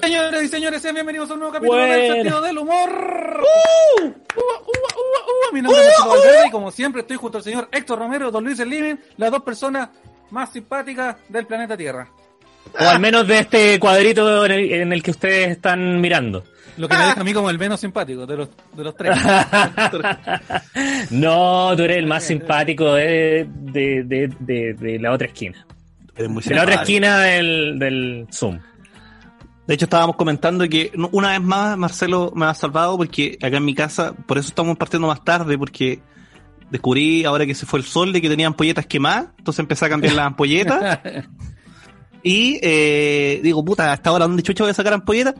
Señores y señores, sean bienvenidos a un nuevo capítulo del Bueno. sentido del humor. ¡Uh! ¡Ua, ua, ua, ua! Mi nombre es Valverde y como siempre estoy junto al señor Héctor Romero, Don Luis El Living, las dos personas más simpáticas del planeta Tierra. O al menos de este cuadrito en el, en el que ustedes están mirando. Lo que me deja a mí como el menos simpático de los, de los tres. No, tú eres el más simpático de, de, de, de- de la otra esquina. Eres muy De la otra esquina del, del Zoom. De hecho, estábamos comentando que una vez más Marcelo me ha salvado porque acá en mi casa, por eso estamos partiendo más tarde, porque descubrí ahora que se fue el sol de que tenía ampolletas quemadas, entonces empecé a cambiar las ampolletas y eh, digo, puta, hasta ahora dónde chucha voy a sacar ampolletas.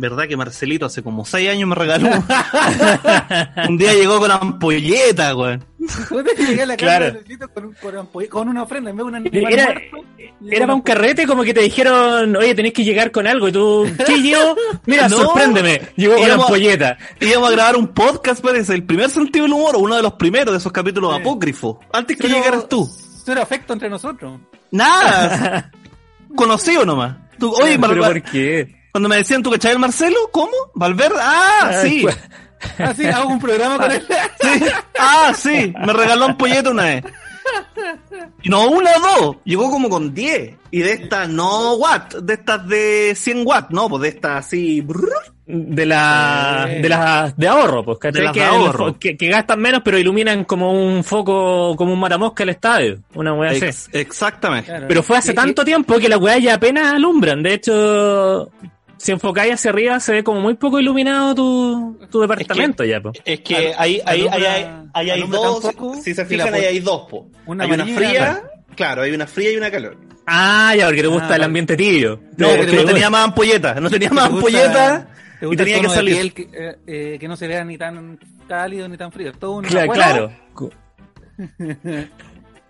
¿Verdad que Marcelito hace como seis años me regaló? un día llegó con ampolleta, llegué a la casa Claro. de con, un- con ampolle- con una ofrenda en vez de un animal Era, muerto, era para un una carrete como que te dijeron, oye, tenés que llegar con algo. Y tú, ¿qué llevo? Mira, No. sorpréndeme. Llegó con Íbamos- ampolleta. Íbamos a grabar un podcast, parece, el primer sentido del humor, uno de los primeros de esos capítulos Sí. apócrifos, antes que Pero- llegaras tú. Cero afecto entre nosotros. Nada. Conocido nomás. Tú, oye, ¿Pero por qué? cuando me decían, ¿tú cachai el Marcelo? ¿Cómo? ¿Valverde? Ah, sí. pues, Ah, sí, hago un programa con él. sí. Ah, sí. Me regaló un pollete una vez. No una o dos. Llegó como con 10. Y de estas no watt. De estas de 100 watt. No, pues de estas así. brrr. De la, Sí. de las de ahorro, pues, ¿cachai? De las que, de ahorro. que, que gastan menos, pero iluminan como un foco, como un matamosca el estadio. Una weá así. Ex- exactamente. Claro. Pero fue hace Y- tanto tiempo que las weas ya apenas alumbran. De hecho, si enfocáis hacia arriba, se ve como muy poco iluminado tu, tu departamento ya, pues. Es que hay, hay, hay, hay, Alumbra- hay, hay dos, tampoco si se fijan, ahí hay dos, po. una hay una amarilla y una fría, claro, hay una fría y una calor. Ah, ya, porque te gusta Ah, el ambiente tibio. No, porque no tenía más ampolletas, no tenía ¿Te más ampolletas te y tenía que salir. piel que, eh, eh, que no se vea ni tan cálido ni tan frío. Todo un Cla- abuelo. claro.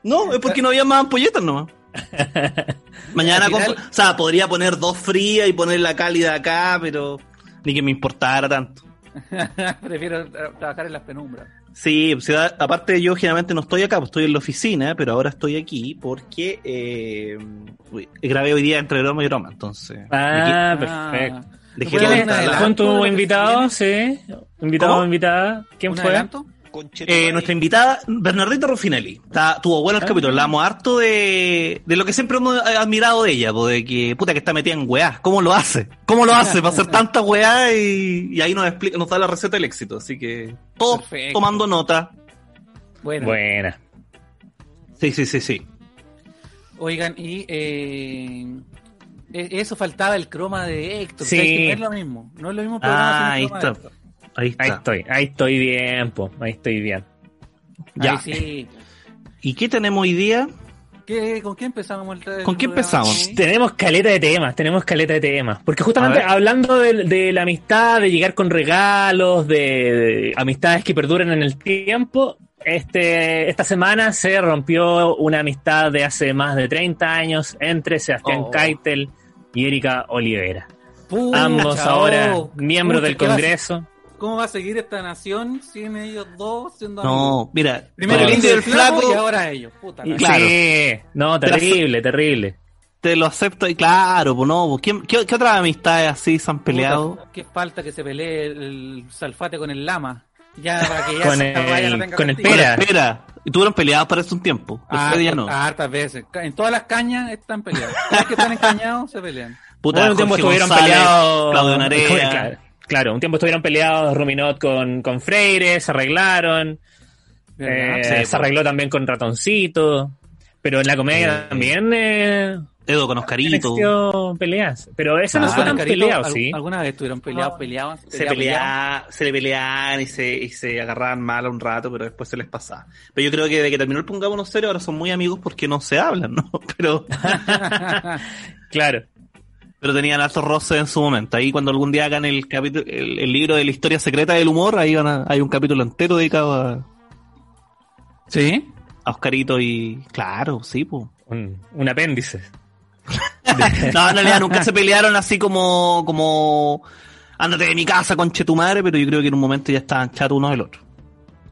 No, es porque no había más ampolletas nomás. Mañana, final- o sea, podría poner dos frías y poner la cálida acá, pero ni que me importara tanto. Prefiero tra- trabajar en las penumbras. Sí, o sea, aparte yo generalmente no estoy acá, pues estoy en la oficina, pero ahora estoy aquí porque eh, uy, grabé hoy día entre broma y broma, entonces. Ah, perfecto. dejé ¿Puedes todo dar un instalado. adelanto ¿Con de lo tu invitado? Sí. Invitado o invitada. ¿Quién ¿Un fue? adelanto? Eh, nuestra invitada, Bernardita Ruffinelli. Está, tuvo bueno el Ah. capítulo. Hablamos harto de, de lo que siempre hemos admirado de ella, de que puta que está metida en weá. ¿Cómo lo hace? ¿Cómo lo hace para hacer tanta weá? Y, y ahí nos explica, nos da la receta del éxito. Así que todos Perfecto. tomando nota. Bueno, Buena. Sí, sí, sí, sí. oigan, y eh, e- eso faltaba el croma de Héctor. Sí. o sea, es que no es lo mismo. No es lo mismo programa Ah. Héctor. Ahí está. Ahí estoy, ahí estoy bien, po. Ahí estoy bien. Ya. Ahí sí. ¿Y qué tenemos hoy día? ¿Qué, ¿Con qué empezamos el ¿Con qué empezamos? Tenemos caleta de temas, tenemos caleta de temas. Porque justamente hablando de, de la amistad, de llegar con regalos, de, de amistades que perduran en el tiempo, este, esta semana se rompió una amistad de hace más de 30 años entre Sebastián Oh. Keitel y Erika Olivera. Pucha, Ambos ahora oh, miembros pucha, del ¿qué va a- Congreso. ¿Cómo va a seguir esta nación sin ellos dos siendo amigos? No, mira. Primero el el indio y el flaco y ahora ellos. Puta, la- Claro. Sí, no, terrible, terrible. te lo acepto. Y claro, pues no. pues, ¿quién- ¿Qué, qué otras amistades así se han peleado? Puta, Qué falta que se pelee el salfate con el lama. Ya para que ya Con esa el- valla no tenga con el pera. Espera. Y tuvieron peleados para eso un tiempo. Ah, ya no. Hartas veces. En todas las cañas están peleados. Cada que están encañados, se pelean. Puta, Bueno, un tiempo estuvieron peleados. Claudio Narea. Claro, claro, un tiempo estuvieron peleados Ruminot con, con Freire, se arreglaron. Eh, Sí, se pues. arregló también con Ratoncito. Pero en la comedia Sí. también eh, Edo con Oscarito. peleas. Pero eso no Ah, fue tan Carito, peleado, al- sí. ¿Alguna vez estuvieron peleados, No. peleaban? Se, pelea, se le peleaban y se, y se agarraban mal un rato, pero después se les pasaba. Pero yo creo que desde que terminó el Pongámonos Serio ahora son muy amigos porque no se hablan, ¿no? Pero, Claro. Pero tenían altos roces en su momento. Ahí cuando algún día hagan el capítulo, el, el libro de la historia secreta del humor, ahí van a- hay un capítulo entero dedicado a, ¿Sí? a Oscarito y... Claro, sí, pues. Un, un apéndice. No, en realidad nunca se pelearon así como, como, ándate de mi casa, conche tu madre, pero yo creo que en un momento ya estaban chatos uno del otro.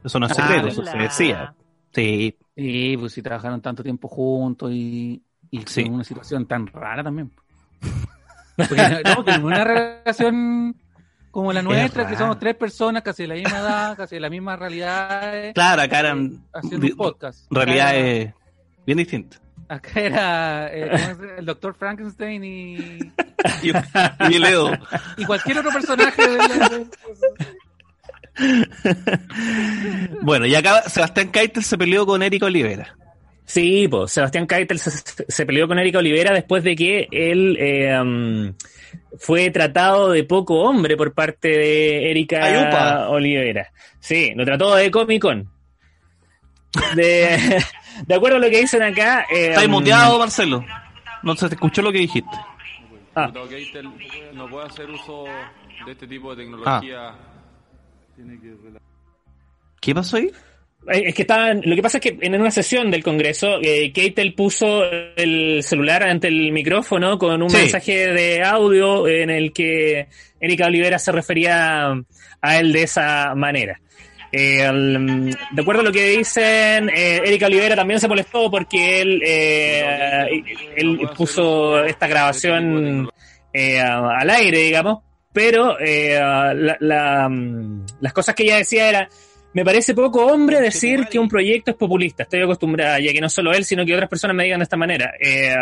Eso no es Ah, secreto, eso se decía. Sí, Sí, pues si trabajaron tanto tiempo juntos y, y Sí. en una situación tan rara también. Porque no, que una relación como la nuestra, que somos tres personas casi de la misma edad, casi de la misma realidad, Claro, acá eran haciendo un podcast. realidades bien distintas. Acá era eh, el doctor Frankenstein y, Y, y Leo. y cualquier otro personaje de la- de- Bueno, y acá Sebastián Keitel se peleó con Erika Olivera. Sí, pues Sebastián Keitel se, se peleó con Erika Olivera después de que él eh, um, fue tratado de poco hombre por parte de Erika Ayupa. Olivera. Sí, lo trató de Comic Con. De, de acuerdo a lo que dicen acá. Eh, ¿Estás um, muteado, Marcelo? No se te escuchó lo que dijiste. Ah. Keitel no puede hacer uso de este tipo de tecnología. ¿Qué pasó ahí? Eh, Es que estaban, lo que pasa es que en una sesión del Congreso, eh, Keitel puso el celular ante el micrófono con un Sí. mensaje de audio en el que Erika Olivera se refería a él de esa manera. Eh, de acuerdo a lo que dicen, eh, Erika Olivera también se molestó porque él, eh, él puso esta grabación eh, al aire, digamos, pero eh, la- la, mm, las cosas que ella decía era, me parece poco hombre decir que un proyecto es populista. Estoy acostumbrada, ya que no solo él, sino que otras personas me digan de esta manera. Eh,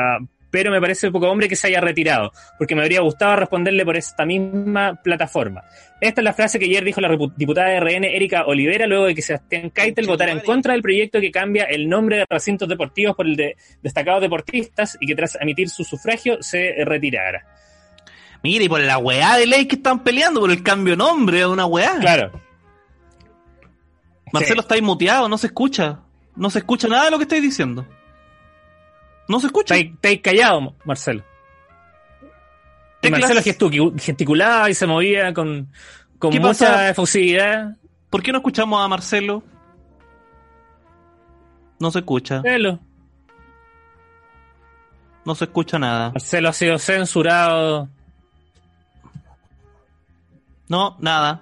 pero me parece poco hombre que se haya retirado, porque me habría gustado responderle por esta misma plataforma. Esta es la frase que ayer dijo la diputada de RN, Erika Olivera, luego de que Sebastián Keitel votara en contra del proyecto que cambia el nombre de recintos deportivos por el de destacados deportistas y que tras emitir su sufragio se retirara. Mira, y por la weá de ley que están peleando, por el cambio de nombre de una weá. Claro. Marcelo Sí. está inmuteado, no se escucha. No se escucha nada de lo que estáis diciendo. No se escucha. Estáis estáis callado, Marcelo. Y. Marcelo gesticulaba y se movía con, con ¿Qué mucha pasa? efusividad. ¿Por qué no escuchamos a Marcelo? No se escucha. Marcelo. No se escucha nada. Marcelo ha sido censurado. No, nada.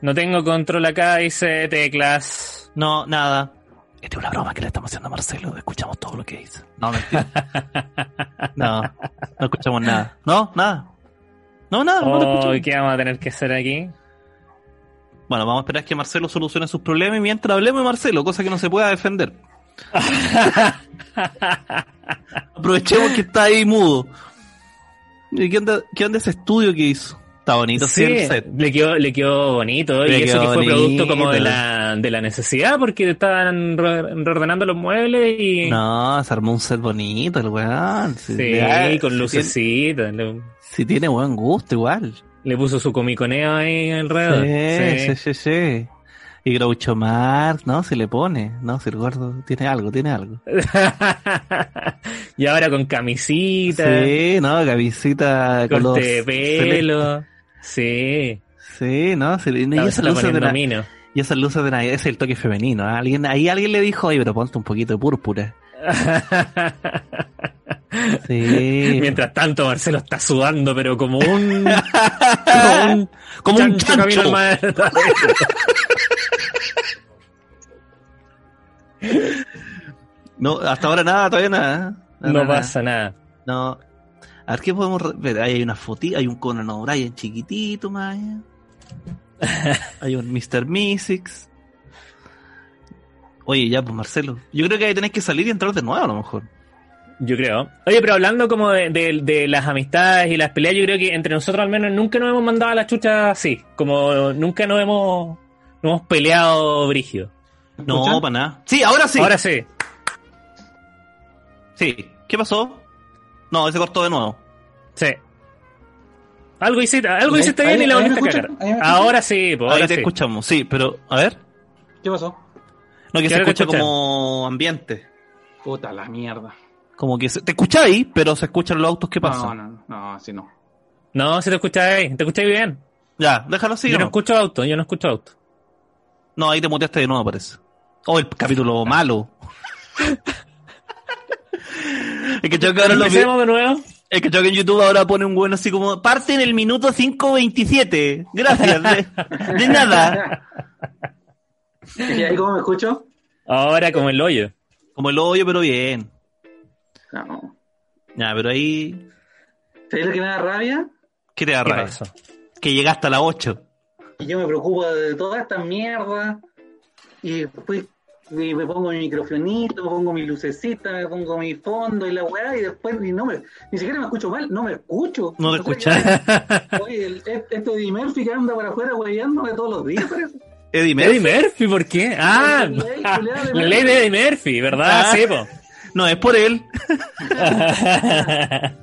No tengo control acá, dice teclas. No, nada. Esta es una broma que le estamos haciendo a Marcelo. Escuchamos todo lo que dice. No, mentira. No, no escuchamos nada. No, nada. No, nada, no Oh. ¿Qué vamos a tener que hacer aquí? Bueno, vamos a esperar que Marcelo solucione sus problemas y mientras hablemos de Marcelo, cosa que no se pueda defender. Aprovechemos que está ahí mudo. ¿Y qué onda, qué onda ese estudio que hizo? Está bonito, sí, el set. le quedó, le quedó bonito Le y eso que fue producto como de la, de la necesidad porque estaban re- reordenando los muebles y No, se armó un set bonito el weón. Sí, con lucecitas. Si tiene buen gusto igual. le puso su comiconeo ahí alrededor. Sí, Sí. sí, sí, sí. Y Groucho Marx, ¿no? Se le pone, ¿no? Si el gordo tiene algo, tiene algo. y ahora con camisita, Sí, ¿no? Camisita de celeste. pelo. Sí. Sí, ¿no? Sí, y, La- esas la luces de mino. y esas luces de Navidad, es el toque femenino. ¿eh? Alguien, ahí alguien le dijo, oye, pero ponte un poquito de púrpura. Sí. Mientras tanto, Marcelo está sudando, pero como un. como un, Como chancho. No, hasta ahora nada, todavía nada. ¿eh? No Nada, pasa nada. No. A ver qué podemos ver. Ahí hay una fotito, hay un Conan O'Brien chiquitito, allá. Hay un Mr. Mystics. Oye, ya, pues Marcelo. Yo creo que ahí tenés que salir y entrar de nuevo a lo mejor. Yo creo. Oye, pero hablando como de, de- de las amistades y las peleas, yo creo que entre nosotros al menos nunca nos hemos mandado a la chucha así. Como nunca nos hemos, nos hemos peleado brígido. No, para nada. Sí, ahora sí. Ahora sí. Sí. ¿Qué pasó? No, se cortó de nuevo. Sí. Algo hiciste, algo Ahí- hiciste ahí- bien y la ahí volviste a cagar. ahí. Ahora sí, pues, ahí ahora te sí. escuchamos. Sí, pero, a ver. ¿Qué pasó? No, que ¿Qué se escucha como ambiente. Puta la mierda. Como que se, te escucháis, pero se escuchan los autos que No, pasan. no, no, así no. No, si te escucháis, te escucháis bien. Ya, déjalo así. yo ¿o no no? escucho auto, yo no escucho auto. No, ahí te muteaste de nuevo, parece. Oh, el capítulo malo. es que creo que ahora lo Empecemos de nuevo. es que creo que en YouTube ahora pone un bueno así como parte en el minuto 5.27. Gracias. De, de nada. ¿Y ahí cómo me escucho? Ahora como el hoyo. Como el hoyo, pero bien. No. Ya, pero ahí. ¿Sabes lo que me da rabia? ¿Qué te da ¿Qué rabia? pasó? Que llegaste a las 8. Y yo me preocupo de toda esta mierda. Y después me, me pongo mi microfonito, me pongo mi lucecita, me pongo mi fondo y la weá. Y después y no me, ni siquiera me escucho mal, no me escucho. No te escuchas. Oye, el, este Eddie Murphy que anda para afuera weyándome todos los días, parece. Eddie Eddie Murphy. Murphy, ¿por qué? Ah, La ley- la ley de la ley de Eddie Murphy, ¿verdad? Ah. Sí, po. No, es por él.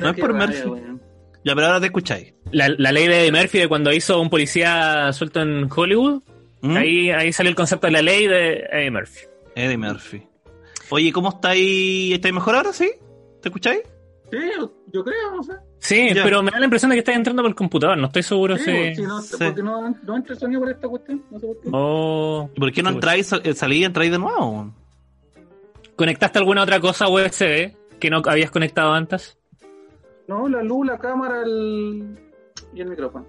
No es por Murphy. weón. Ya, pero ahora te escucháis. La, la ley de Eddie Murphy de cuando hizo un policía suelto en Hollywood, ¿Mm? ahí, ahí salió el concepto de la ley de Eddie Murphy. Eddie Murphy. Oye, ¿cómo estáis? ¿Estáis mejor ahora, sí? ¿Te escucháis? Sí, yo creo, no sé. Sí, Ya. pero me da la impresión de que está entrando por el computador, no estoy seguro Sí, si... pues, si no, Sí. porque no, no entra el sonido por esta cuestión, no sé por qué. Oh, ¿Y por qué no Sí, entráis, sal- eh, salí y entráis de nuevo? ¿Conectaste alguna otra cosa USB que no habías conectado antes? No, la luz, la cámara el... y el micrófono.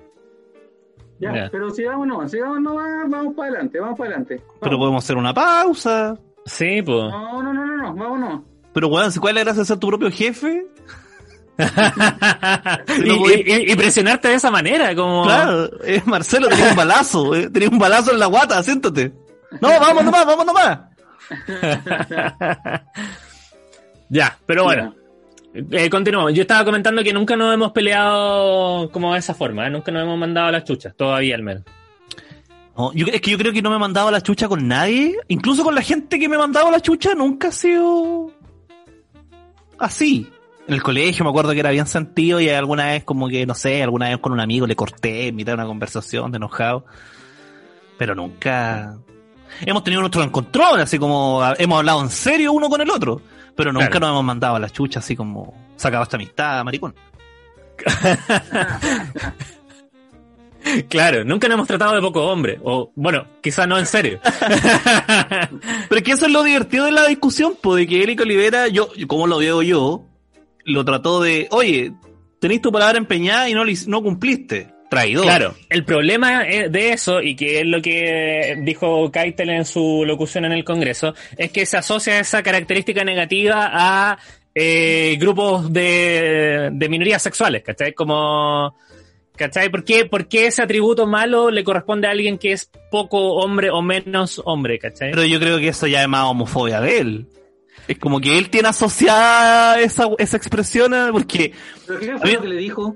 Ya, Ya. pero sigamos nomás, vamos para adelante, vamos para adelante. Pero podemos hacer una pausa. Sí, pues. No, no, no, no, no, vámonos. Pero, weón, ¿cuál es la gracia de ser tu propio jefe? y, no voy- y- y- y presionarte de esa manera, como... Claro, eh, Marcelo, tenía un balazo. eh, tenía un balazo en la guata, siéntate. No, vamos nomás, vamos nomás. ya, pero bueno. Eh, continuamos. Yo estaba comentando que nunca nos hemos peleado como de esa forma, ¿eh? nunca nos hemos mandado las chuchas, todavía al menos. Es que yo creo que no me he mandado la chucha con nadie. Incluso con la gente que me ha mandado la chucha nunca ha sido así. En el colegio me acuerdo que era bien sentido y alguna vez como que, no sé, alguna vez con un amigo le corté en mitad de una conversación de enojado. Pero nunca... Hemos tenido nuestros encontrones, así como ah, hemos hablado en serio uno con el otro. Pero nunca Claro. nos hemos mandado a la chucha así como... Sacado esta amistad, maricón. Claro, nunca nos hemos tratado de poco hombre, o bueno, quizás no en serio. Pero es que eso es lo divertido de la discusión, pues, de que Eric Olivera, yo, como lo veo yo, lo trató de, oye, tenés tu palabra empeñada y no, no cumpliste. Traidor. Claro, el problema eh, de eso, y que es lo que dijo Keitel en su locución en el Congreso, es que se asocia esa característica negativa a eh, grupos de, de minorías sexuales, ¿cachai? Como, ¿cachai? ¿Por qué, por qué ese atributo malo le corresponde a alguien que es poco hombre o menos hombre, ¿cachai? Pero yo creo que eso ya es más homofobia de él. Es como que él tiene asociada esa, esa expresión a- porque ¿Pero qué fue lo que le dijo?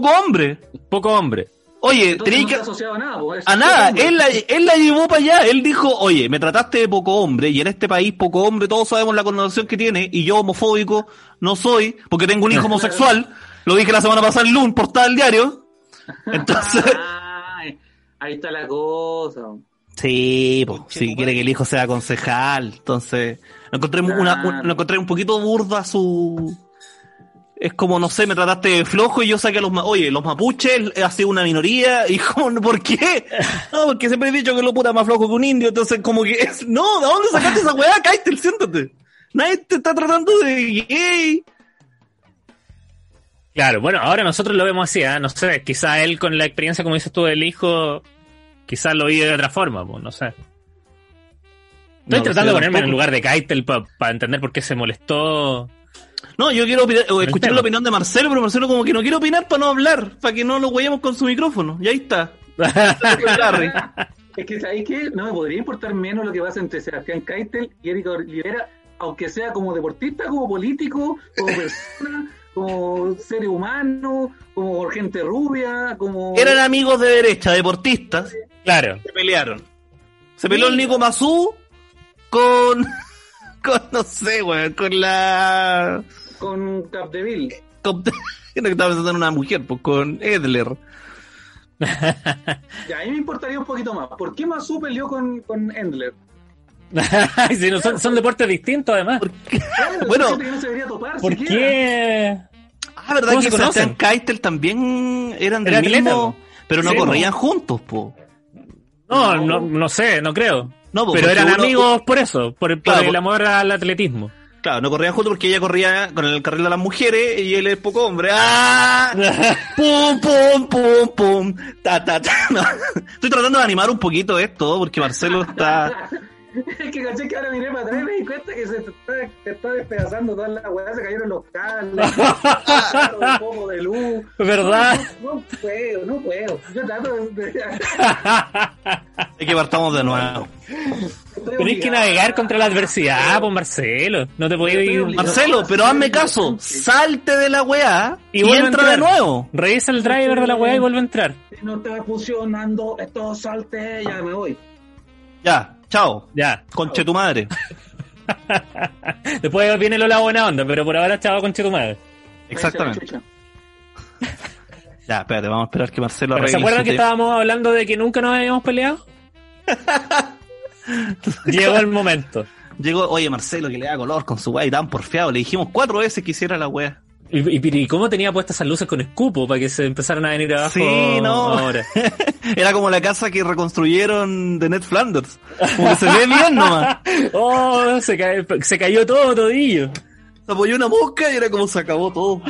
Poco hombre. Poco hombre. Oye, no tenéis que... ha asociado a nada, pues, A nada, él la, él la llevó para allá, él dijo, oye, me trataste de poco hombre, y en este país poco hombre, todos sabemos la connotación que tiene, y yo homofóbico no soy, porque tengo un hijo homosexual, lo dije la semana pasada en lunes, portada del diario, entonces... Ay, ahí está la cosa. Sí, pues, si quiere que el hijo sea concejal, entonces, lo encontré, una, Claro. un- lo encontré un poquito burda su... Es como, no sé, me trataste de flojo y yo saqué a los... Oye, los mapuches ha sido una minoría y como, ¿por qué? No, porque siempre he dicho que lo puta más flojo que un indio, entonces como que es... No, ¿de dónde sacaste esa weá? Kaitel, siéntate. Nadie te está tratando de gay. Claro, bueno, ahora nosotros lo vemos así, ¿eh? no sé, quizá él con la experiencia, como dices tú, del hijo, quizás lo vive de otra forma, pues, no sé. Estoy No tratando de ponerme en el lugar de Keitel para entender por qué se molestó. No, yo quiero opinar- o escuchar la opinión de Marcelo, pero Marcelo como que no quiere opinar para no hablar, para que no lo guayamos con su micrófono. Y ahí está. Es que, ¿sabéis qué? No me podría importar menos lo que pasa entre Sebastián Keitel y Erika Olivera, aunque sea como deportista, como político, como persona, como ser humano, como gente rubia, como... Eran amigos de derecha, deportistas, claro, se pelearon. Se peleó el Nico Mazú con, con no sé, weón, con la... Con Capdeville. Con, no que estaba pensando en una mujer, pues con Edler. Ya, a mí me importaría un poquito más. ¿Por qué Masu peleó con, con Endler? Sí, no, son, son deportes distintos además. Claro, Bueno, gente que no se debería topar ¿Por siquiera. qué? Ah, ¿verdad ¿Cómo que se Sebastián conocen? Keitel también eran del Era mismo... Pero no Sí, corrían juntos, po. No, no, no sé, no creo. No, po, Pero eran uno- amigos por eso, por, por Claro, el por- amor al atletismo. Claro, no corrían juntos porque ella corría con el carril de las mujeres y él es poco hombre. ¡Ah! ¡Pum, pum, pum, pum! Ta, ta, ta. No. Estoy tratando de animar un poquito esto porque Marcelo está... Es que caché que ahora miré para atrás y me di cuenta que se te está, te está despedazando toda la weá, se cayeron los cables, un poco de luz. ¿Verdad? No, no puedo, no puedo. Yo trato de. Hay que partamos de nuevo. Tenés que navegar contra la adversidad, pues Marcelo. No te podías ir. Marcelo, pero hazme caso. Salte de la weá Y y, vuelve a entra de entrar. nuevo. Revisa el driver de la weá y vuelve a entrar. Si no está funcionando, esto salte, ya me voy. Ya, chao. Ya. Conche tu madre. Después viene Lola buena onda, pero por ahora chavo con tu madre. Exactamente. Ya, espérate, vamos a esperar que Marcelo ¿Se acuerdan que te- estábamos hablando de que nunca nos habíamos peleado? Llegó el momento. Llegó, oye Marcelo, que le da color con su weá y tan porfiado. Le dijimos cuatro veces que hiciera la weá. ¿Y, cómo tenía puestas esas luces con escupo para que se empezaran a venir abajo? Sí, no. Ahora. Era como la casa que reconstruyeron de Ned Flanders. Como que se ve bien nomás. Oh, se, ca- se cayó todo, todillo. Se apoyó una mosca y era como se acabó todo.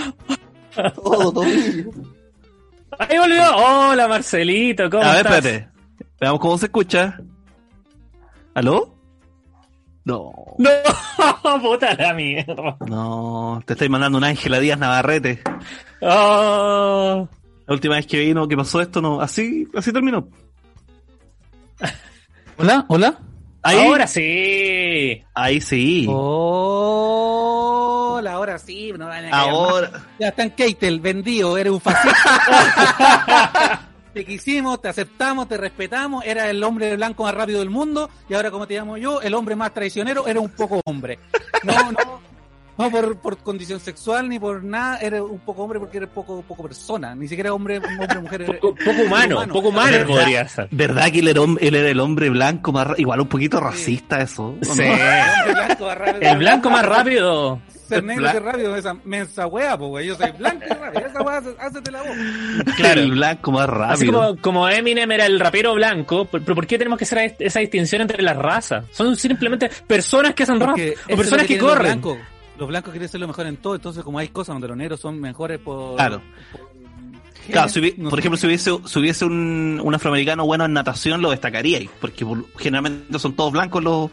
Todo, todo. Ahí volvió. Hola, Marcelito, ¿cómo A ver, estás? espérate. Veamos cómo se escucha. ¿Aló? No. No, puta la mierda. No, te estoy mandando un Ángela Díaz Navarrete. Oh. La última vez que vino, que pasó esto, no. Así, así terminó. Hola, hola. Ahí, Ahora sí. ahí sí. Hola, ahora sí. No van a caer más. Ahora. Ya está en Keitel, vendido, eres un fascista. te quisimos, te aceptamos, te respetamos, era el hombre blanco más rápido del mundo y ahora como te llamo yo, el hombre más traicionero, era un poco hombre. No, no, no por, por condición sexual ni por nada, eres un poco hombre porque eres poco, poco persona, ni siquiera hombre, hombre mujer. Poco, poco humano, humano. poco humano ¿Verdad? podría ser. ¿Verdad que él era, él era el hombre blanco más Igual un poquito racista eso. Sí. El hombre blanco más rápido. El blanco más rápido. Ser negro ser rápido, esa mensa wea, güey. Yo soy blanco y rápido. Esa wea, hácete la voz. Claro. El blanco más rápido. Así como, como Eminem era el rapero blanco, pero ¿por qué tenemos que hacer esa distinción entre las razas? Son simplemente personas que hacen rap o personas que tienen los corren. blancos. Los blancos quieren ser lo mejor en todo, entonces como hay cosas donde los negros son mejores por... Claro. por- Claro, si hubi- no por sé. ejemplo, si hubiese, si hubiese un, un afroamericano bueno en natación, lo destacaría, porque por- generalmente son todos blancos los,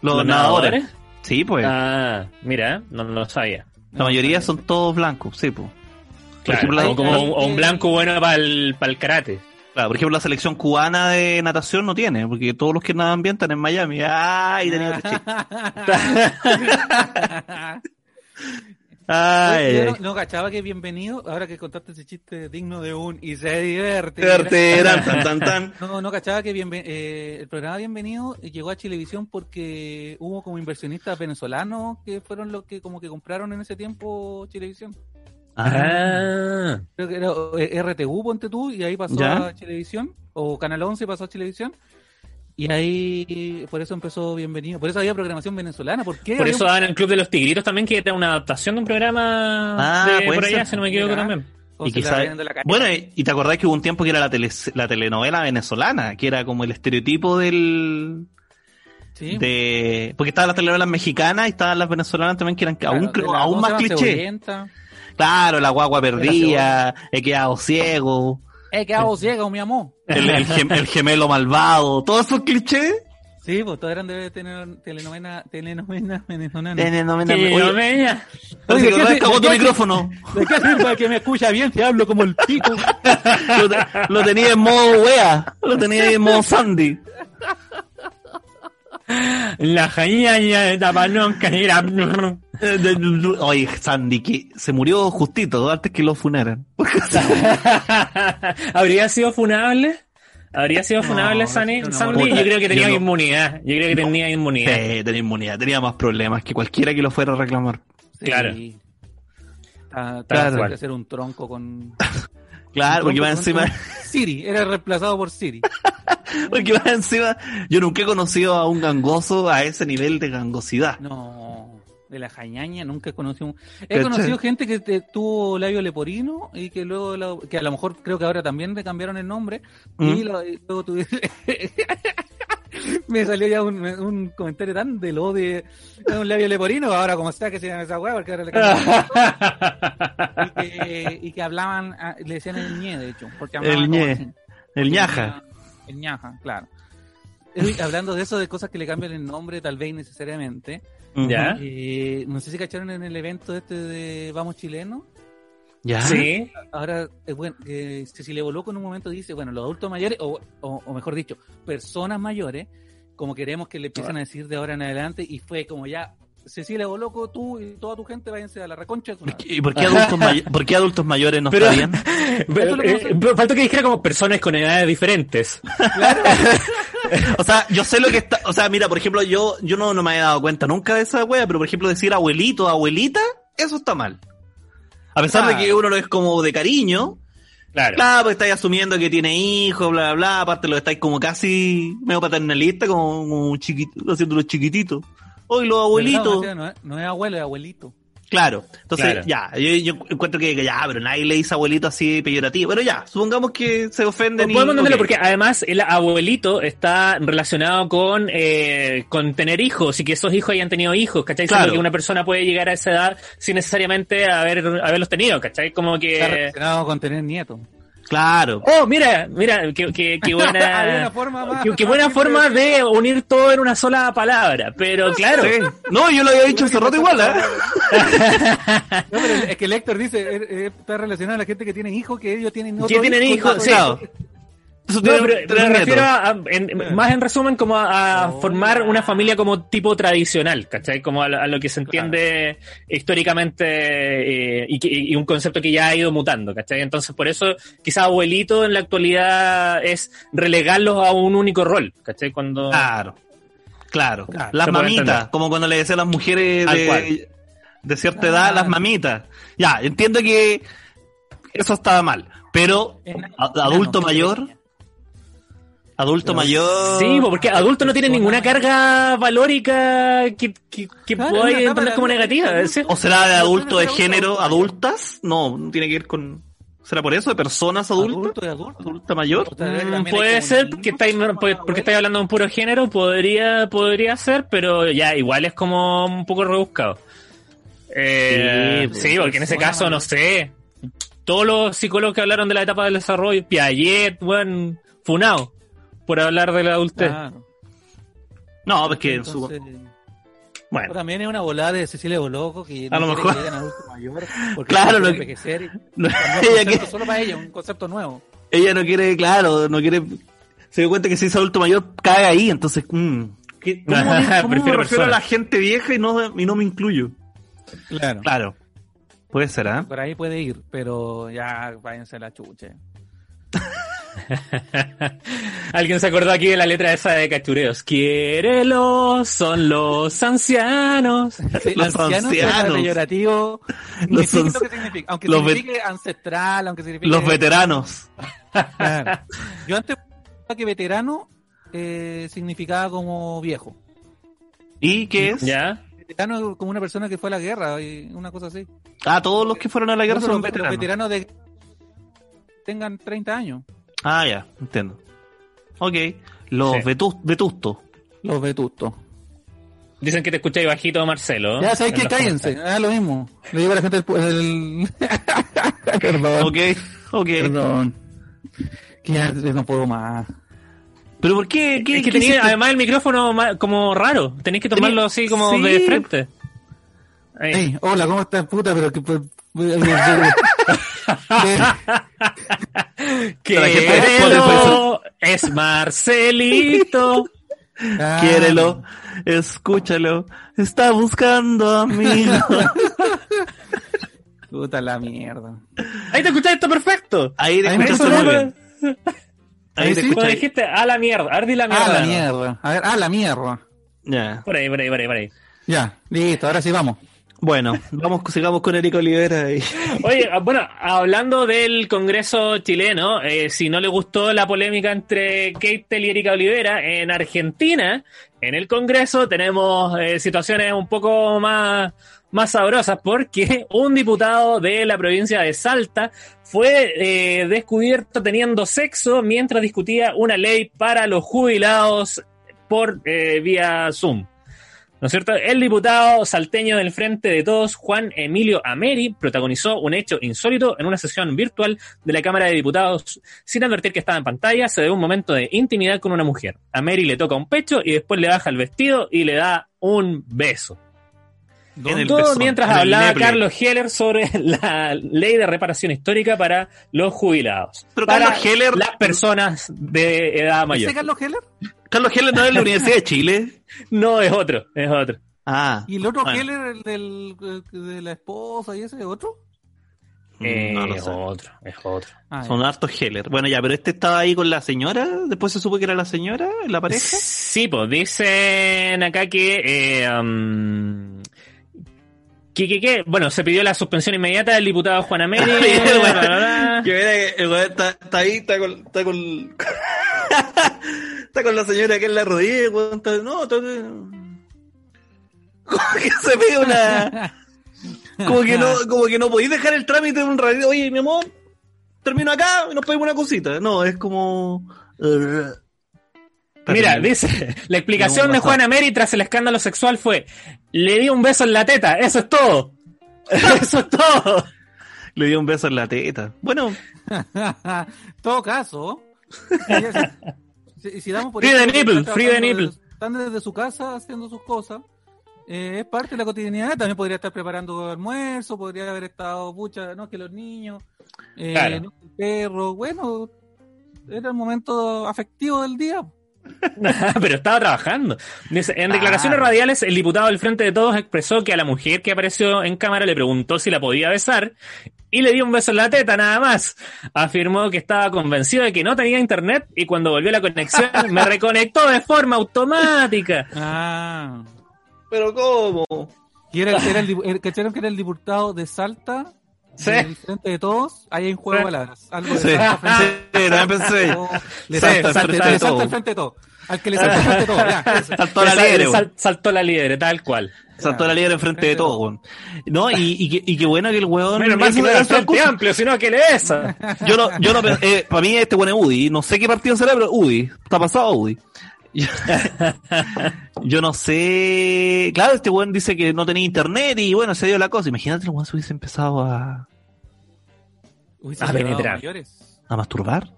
los, ¿Los nadadores. nadadores? Sí, pues. Ah, mira, no, no lo sabía. la mayoría son todos blancos, sí, pues. Por Claro, ejemplo, o como un, un blanco bueno para el, para el karate. Claro, por ejemplo, la selección cubana de natación no tiene, porque todos los que nadan bien están en Miami. ¡Ay! Tenía otro. Ay, Yo ay, no, no cachaba que bienvenido, ahora que contaste ese chiste digno de un y se divierte. ay. Tan, tan, tan, tan. No, no cachaba que bienve- eh, el programa Bienvenido llegó a Chilevisión porque hubo como inversionistas venezolanos que fueron los que como que compraron en ese tiempo Chilevisión. Ah, Creo que era eh, RTV, ponte tú, y ahí pasó ¿Ya? a Chilevisión, o Canal 11 pasó a Chilevisión, y ahí por eso empezó Bienvenido. Por eso había programación venezolana. ¿Por qué? por eso un- daban el Club de los Tigritos también, que era una adaptación de un programa Ah, de por allá, ser. si no me equivoco Mira. también. Y quizá-. Bueno, y, te acordás que hubo un tiempo que era la, tele, la telenovela venezolana, que era como el estereotipo del... Sí. de Porque estaban las telenovelas mexicanas y estaban las venezolanas también, que eran Claro, aún, creo- aún ¿cómo más cliché. Claro, la guagua perdida, he quedado ciego, Eh, que hago ciego, mi amor. el, el gem- el gemelo malvado, todos esos clichés. Sí, pues todas eran de tener telenovela, telenovela venezolana. Telenovela- Que Oye, yo me- parece que ¿de otra qué vez cagó se- tu micrófono. ¿De qué sirve que me escucha bien si hablo como el pico? Lo, te- lo tenía en modo wea, lo tenía ahí en modo Sandy. La jañaña de Tapanón, era... Oye, Sandy, que se murió justito antes que lo funaran. ¿Habría sido funable? ¿Habría sido funable no, Sandy? no, no, Sandy? no, yo creo que tenía yo no. inmunidad. Yo creo que tenía inmunidad. Sí, tenía inmunidad, tenía más problemas que cualquiera que lo fuera a reclamar. Sí. Claro. Está, Claro. hacer un tronco con. Claro, porque va encima, Siri, era reemplazado por Siri. porque va encima, yo nunca he conocido a un gangoso a ese nivel de gangosidad. No, de la jañaña nunca he conocido. un- He conocido gente que te- tuvo labio leporino y que luego, la- que a lo mejor creo que ahora también le cambiaron el nombre y, ¿Mm? lo- y luego tuve. Me salió ya un, un comentario tan de lo de un labio leporino, ahora como está que se llama esa weá, porque ahora le y, que, y que hablaban, ah, le decían el ñe, de hecho. Porque hablaban El ñe, así. El ñaja. El ñaja, claro. hablando de eso, de cosas que le cambian el nombre, tal vez innecesariamente. ¿Ya? eh, no sé si cacharon en el evento este de Vamos Chileno. ¿Ya? Sí. Ahora, eh, bueno, eh, Cecilia Boloco en un momento dice, bueno, los adultos mayores, o, o- o mejor dicho, personas mayores, como queremos que le empiezan a decir de ahora en adelante, y fue como ya, Cecilia Boloco, tú y toda tu gente váyanse a la reconcha. ¿Y por qué adultos, may- por qué adultos mayores no Pero- estarían? Pero, eh, pero faltó que dijera como personas con edades diferentes. O sea, yo sé lo que está. O sea, mira, por ejemplo, yo, yo no, no me había dado cuenta nunca de esa wea, pero por ejemplo, decir abuelito, abuelita, eso está mal. A pesar de que uno lo es como de cariño, Claro. claro, pues estáis asumiendo que tiene hijos, bla, bla, bla. Aparte, lo estáis como casi medio paternalista, como, como chiquito, haciéndolo chiquitito. Hoy los abuelitos. No es abuelo, es abuelito. Claro. Entonces, Claro. ya, yo, yo encuentro que, que ya, pero nadie le dice abuelito así peyorativo. Pero ya, supongamos que se ofenden y. Podemos entenderlo ok. porque además el abuelito está relacionado con, eh, con tener hijos y que esos hijos hayan tenido hijos, ¿cachai? Claro. Que una persona puede llegar a esa edad sin necesariamente haber, haberlos tenido, ¿cachai? Como Está que... relacionado con tener nietos. Claro. Oh, mira, mira, qué, qué, qué buena... una forma más- Qué, qué buena forma de unir todo en una sola palabra, pero claro, Sí. No, yo lo había dicho hace rato igual, ¿eh? No, pero es que el Héctor dice, eh, eh, está relacionado a la gente que tiene hijos, que ellos tienen que otro tienen hijo, hijos, sí. Claro. Eso No, tiene- pero, tiene pero me refiero a, a- en- más en resumen como a, a Oh, formar una familia como tipo tradicional, ¿cachai? Como a, lo- a lo que se entiende históricamente eh, y, que- y un concepto que ya ha ido mutando, ¿cachai? Entonces por eso quizás abuelito en la actualidad es relegarlos a un único rol, ¿cachai? Cuando... Claro. Claro. Claro, Las mamitas, como cuando le decían a las mujeres de, de cierta Ah. edad, las mamitas. Ya, entiendo que eso estaba mal. Pero adulto mayor, adulto mayor. Sí, po, porque adulto no tiene ninguna carga valórica que, que, que Claro, de como negativa. ¿O será de adulto de género adultas? No, no tiene que ver con. ¿Será por eso? ¿De personas adultas? Adulto adulto. ¿Adulta mayor? Mm, puede ser porque estáis, porque, estáis hablando de un puro género, podría, podría ser, pero ya igual es como un poco rebuscado. Eh, Sí, sí, pues, porque en ese caso, no sé. Todos los psicólogos que hablaron de la etapa del desarrollo, Piaget, bueno, Funao, por hablar de la adultez. Claro. No, es que en su. Bueno, también es una volada de Cecilia Boloco que no A lo quiere mejor. adulto mayor porque Claro, quiere lo que- envejecer y- No, ella, solo para ella, un concepto nuevo. ella no quiere, claro, no quiere. Se dio cuenta que si es adulto mayor, cae ahí. Entonces, mm, ¿qué- ¿cómo, me- cómo me Prefiero refiero a la gente vieja y no, y no me incluyo? Claro. Claro. Puede ser, ¿ah? Por ahí puede ir, pero ya váyanse a la chucha. alguien se acordó aquí de la letra esa de Cachureos. Quiérelo, son los ancianos. Sí, Los ancianos. peyorativo. Ni Los lo que significa. Aunque los signifique ancestral, aunque signifique... Los veteranos. Claro. Yo antes pensaba que veterano eh, significaba como viejo. ¿Y qué es? ¿Ya? Veterano es como una persona que fue a la guerra y una cosa así. Ah, todos los que fueron a la guerra No, son pero los veteranos. veteranos de tengan 30 años. Ah, ya, entiendo. Ok. Los Sí. vetus- vetustos. Los vetustos. Dicen que te escucháis bajito, Marcelo. Ya sabéis que cállense. Ah, lo mismo. Le digo a la gente el... Perdón. Ok, ok. Perdón. Que ya no puedo más. Pero ¿por qué? ¿Qué, Es que qué además el micrófono como raro. Tenéis que tomarlo así como sí. de frente. Ahí. Ey, hola, ¿cómo estás, puta? Pero que... pues, Quiérelo, es Marcelito. Ah, Quiérelo, escúchalo. Está buscando amigo. Puta la mierda. Ahí te escuchaste esto perfecto. Ahí te Ahí escuchaste muy bien. Ahí Ahí te sí. Dijiste a la mierda, a la mierda. Ah, la ¿no? mierda. A ver, ah, la mierda. Ya. Por ahí, por ahí, por ahí, por ahí. Ya, listo, ahora sí vamos. Bueno, vamos, sigamos con Eric Olivera. Oye, ah, bueno, hablando del Congreso chileno, eh, si no le gustó la polémica entre Keitel y Erika Olivera, en Argentina, en el Congreso, tenemos eh, situaciones un poco más, más sabrosas porque un diputado de la provincia de Salta fue eh, descubierto teniendo sexo mientras discutía una ley para los jubilados por eh, vía Zoom. ¿No es cierto? El diputado salteño del Frente de Todos, Juan Emilio Ameri, protagonizó un hecho insólito en una sesión virtual de la Cámara de Diputados. Sin advertir que estaba en pantalla, se ve un momento de intimidad con una mujer. Ameri le toca un pecho y después le baja el vestido y le da un beso. En el Todo mientras en hablaba. Carlos Heller sobre la ley de reparación histórica para los jubilados. Pero para Carlos Heller- las personas de edad mayor. ¿Ese Carlos Heller? Carlos Heller no es de la Universidad de Chile. No, es otro, es otro. Ah. ¿Y el otro bueno. Heller, el del, de la esposa y ese otro? Eh, No lo es sé. otro, es otro. Ah, Son hartos Heller. Bueno, ya, pero este estaba ahí con la señora. Después se supo que era la señora, la pareja. Sí, pues dicen acá que, eh, um, que, que, que, bueno, se pidió la suspensión inmediata del diputado Juan bla. Que mira que el weón está, está ahí, está con, está con, está con la señora que en la rodilla, el weón está, no, está, como que se pide una, como que no, como que no podéis dejar el trámite de un radio, oye, mi amor, termino acá y nos pedimos una cosita. No, es como, Mira, dice, la explicación No, de no, Juan Ameri tras el escándalo sexual fue, le di un beso en la teta, eso es todo. Eso es todo. le dio un beso en la teta. Bueno, todo caso. Si, si damos por Free the nipple, free the nipple. desde- Están desde su casa haciendo sus cosas. Eh, es parte de la cotidianidad. También podría estar preparando almuerzo, podría haber estado, pucha, no, que los niños, eh, Claro. no, que el perro. Bueno, era el momento afectivo del día. Pero estaba trabajando. En Ah. declaraciones radiales, el diputado del Frente de Todos expresó que a la mujer que apareció en cámara le preguntó si la podía besar y le dio un beso en la teta nada más. Afirmó que estaba convencido de que no tenía internet y cuando volvió la conexión me reconectó de forma automática. Ah. pero ¿cómo? Y era, era el, el- ¿cacharon que era el diputado de Salta? Sí. del Frente de Todos. Ahí hay un juego de palabras. Algo de Sí, Salta, Frente sí, de Todos. Le Sí, salta, salta al frente- de todo. Al que le de todo. Ya. Saltó la liebre, sal- saltó la liebre, tal cual. Saltó la liebre enfrente de todo, weón. No, y, y, que- y qué bueno que el weón. Menos mal que no era el Frente. Amplio, sino que le besa. Yo no, yo no, eh, para mí este weón es UDI. No sé qué partido será, pero UDI. Está pasado UDI. Yo, no sé. Claro, este weón dice que no tenía internet y bueno, se dio la cosa. Imagínate el weón se hubiese empezado a, A penetrar. mayores. a masturbar.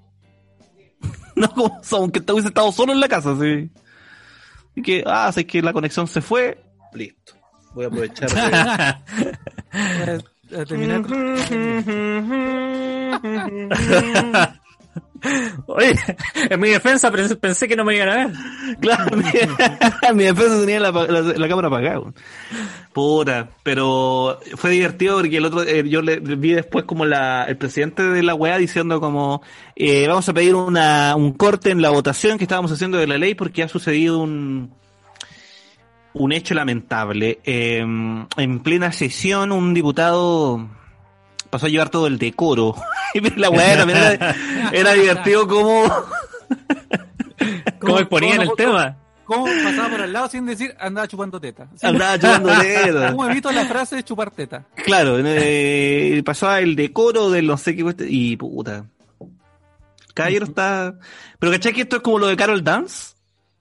No, como, aunque hubiese estado solo en la casa, sí. Y que, ah, sé que la conexión se fue. Listo. Voy a aprovechar. de- eh, terminar Oye, en mi defensa pens- pensé que no me iban a ver. Claro, mi, mi defensa tenía la, la, la cámara apagada. Puta, pero fue divertido porque el otro, eh, yo le vi después como la, el presidente de la weá diciendo como, eh, vamos a pedir una, un corte en la votación que estábamos haciendo de la ley porque ha sucedido un, un hecho lamentable. Eh, en plena sesión un diputado pasó a llevar todo el decoro. Y la weá también era, era divertido como... ¿Cómo exponían el tema? ¿Cómo pasaba por al lado sin decir andaba chupando teta? Sí, Andaba chupando dedos. ¿Cómo evito la frase de chupar teta? Claro, eh, pasaba el decoro del no sé qué y puta. Caballero está. Pero ¿cachai que esto es como lo de Carol Dance?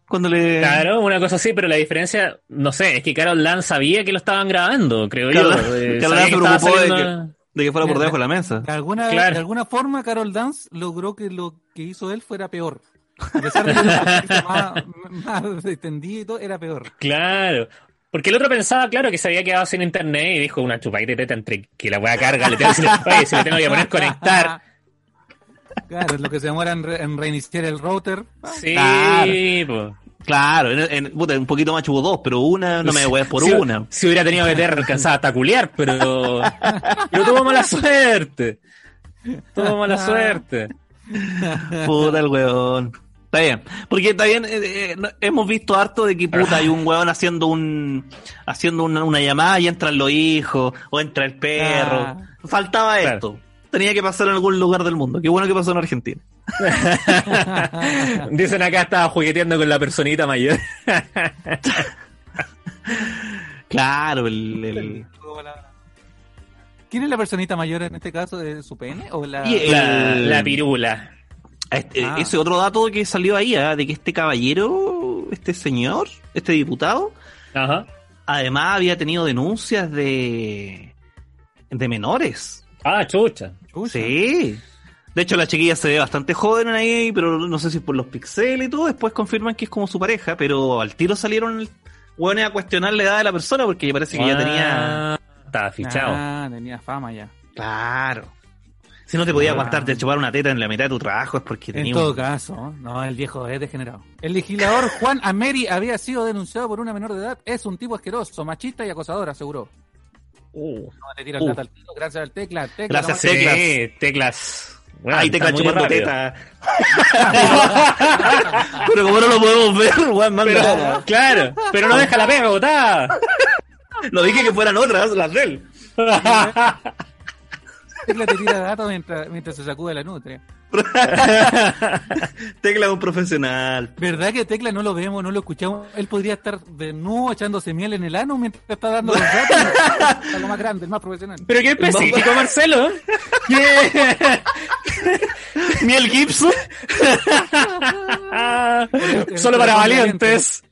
Cuando le. Claro, una cosa así, pero la diferencia, no sé, es que Carol Dan sabía que lo estaban grabando, creo Carol- yo. Eh, Carol sabía Dan que se preocupó de saliendo- De que fuera por debajo de la mesa. De alguna, Claro. de alguna forma, Carol Dance logró que lo que hizo él fuera peor. A pesar de que era más, más extendido y todo, era peor. Claro. Porque el otro pensaba, claro, que se había quedado sin internet y dijo una chupadita de teta entre que la weá carga, le tengo que decir, si le tengo que poner conectar. Claro, es lo que se demora en, re- en reiniciar el router. Sí, Claro. Claro, en, en- puta, un poquito más chubo dos, pero una, no me voy a por Si- una. Si hubiera tenido que tener alcanzada hasta culiar, pero. Pero tuvo mala suerte. Tuvo mala suerte. Puta el weón. Está bien. Porque está bien, eh, eh, hemos visto harto de que puta hay un weón haciendo un haciendo una, una llamada y entran los hijos, o entra el perro. Ah. Faltaba Claro. esto. Tenía que pasar en algún lugar del mundo. Qué bueno que pasó en Argentina. Dicen acá estaba jugueteando con la personita mayor. Claro, el, el- ¿Quién es la personita mayor en este caso? ¿De su pene? ¿O la... La, la pirula. este- Ah. ese otro dato que salió ahí, ah, de que este caballero, este señor, este diputado, Ajá. además había tenido denuncias de, de menores. Ah, chucha. Chucha. Sí. De hecho, la chiquilla se ve bastante joven ahí, pero no sé si por los pixeles y todo. Después confirman que es como su pareja, pero al tiro salieron hueones a cuestionar la edad de la persona porque parece que ya tenía. Ah, Estaba fichado. Ah, tenía fama ya. Claro. Si no te podía Ah. aguantar de chupar una teta en la mitad de tu trabajo es porque En tenía. todo un- caso, no, el viejo es degenerado. El legislador Juan Ameri había sido denunciado por una menor de edad. Es un tipo asqueroso, machista y acosador, aseguró. Uh, No le tira Uh. plata al tiro, gracias al tecla. tecla Gracias, nomás. Teclas. sí, teclas. Bueno, está muy chupando rápido. teta. pero como no lo podemos ver, weón, manda. Pero, claro, pero no deja la pega botada. Lo dije que fueran otras, las de él. Tecla te tira datos mientras, mientras se sacude la nutria. Tecla es un profesional. ¿Verdad que Tecla no lo vemos, no lo escuchamos? Él podría estar de nuevo echándose miel en el ano mientras está dando los datos. Es lo más grande, el más profesional. Pero qué específico, Marcelo. ¿Qué? Miel Gibson. Solo para valientes.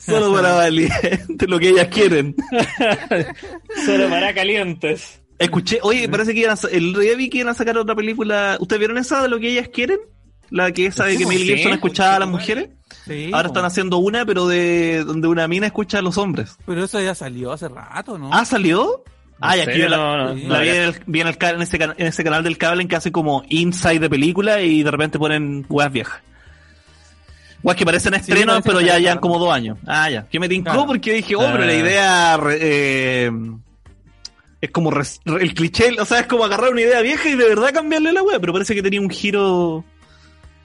Solo para valientes, lo que ellas quieren. Solo para calientes. Escuché, oye, parece que iban a, el otro día vi que iban a sacar otra película. ¿Ustedes vieron esa de lo que ellas quieren? La que esa de que Mel. Gibson escuchaba a las mujeres. Sí, Ahora están haciendo una, pero de donde una mina escucha a los hombres. Pero eso ya salió hace rato, ¿no? Ah, ¿salió? Ah, y aquí la, no, no, la no, vi, en, el, vi en, el ca- en ese, can- en ese canal del cable en que hace como inside de película y de repente ponen weas viejas. Weas que parecen estrenos, parece pero ya llevan claro. como dos años. Ah, ya. Que me tincó Claro. porque dije, oh, pero la Ah. idea eh, es como re- el cliché, o sea, es como agarrar una idea vieja y de verdad cambiarle la wea, pero parece que tenía un giro,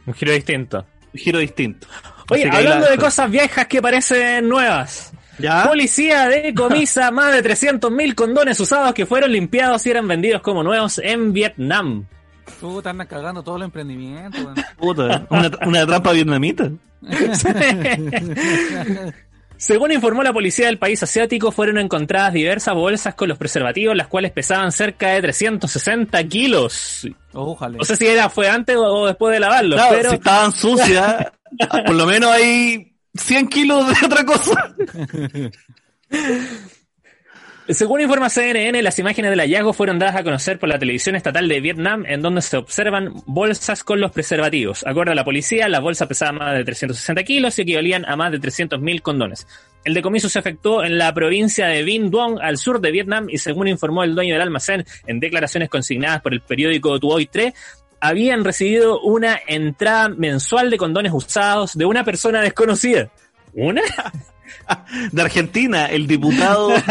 Un giro distinto. un giro distinto. Oye, hablando la de cosas viejas que parecen nuevas. ¿Ya? Policía decomisa más de 300.000 condones usados que fueron limpiados y eran vendidos como nuevos en Vietnam. Tú te andas cagando todos los emprendimientos. weón. Puta, una, una trampa vietnamita. Según informó la policía del país asiático, fueron encontradas diversas bolsas con los preservativos, las cuales pesaban cerca de 360 kilos. Ojalá. No sé si era fue antes o- o después de lavarlos, Claro, pero si estaban sucias, por lo menos hay 100 kilos de otra cosa. según informa CNN, las imágenes del hallazgo fueron dadas a conocer por la televisión estatal de Vietnam, en donde se observan bolsas con los preservativos. Acorde a la policía, las bolsas pesaban más de 360 kilos y equivalían a más de 300.000 condones. El decomiso se efectuó en la provincia de Vinh Duong, al sur de Vietnam, y según informó el dueño del almacén en declaraciones consignadas por el periódico Tuoi 3, habían recibido una entrada mensual de condones usados de una persona desconocida. ¿Una? De Argentina, el diputado.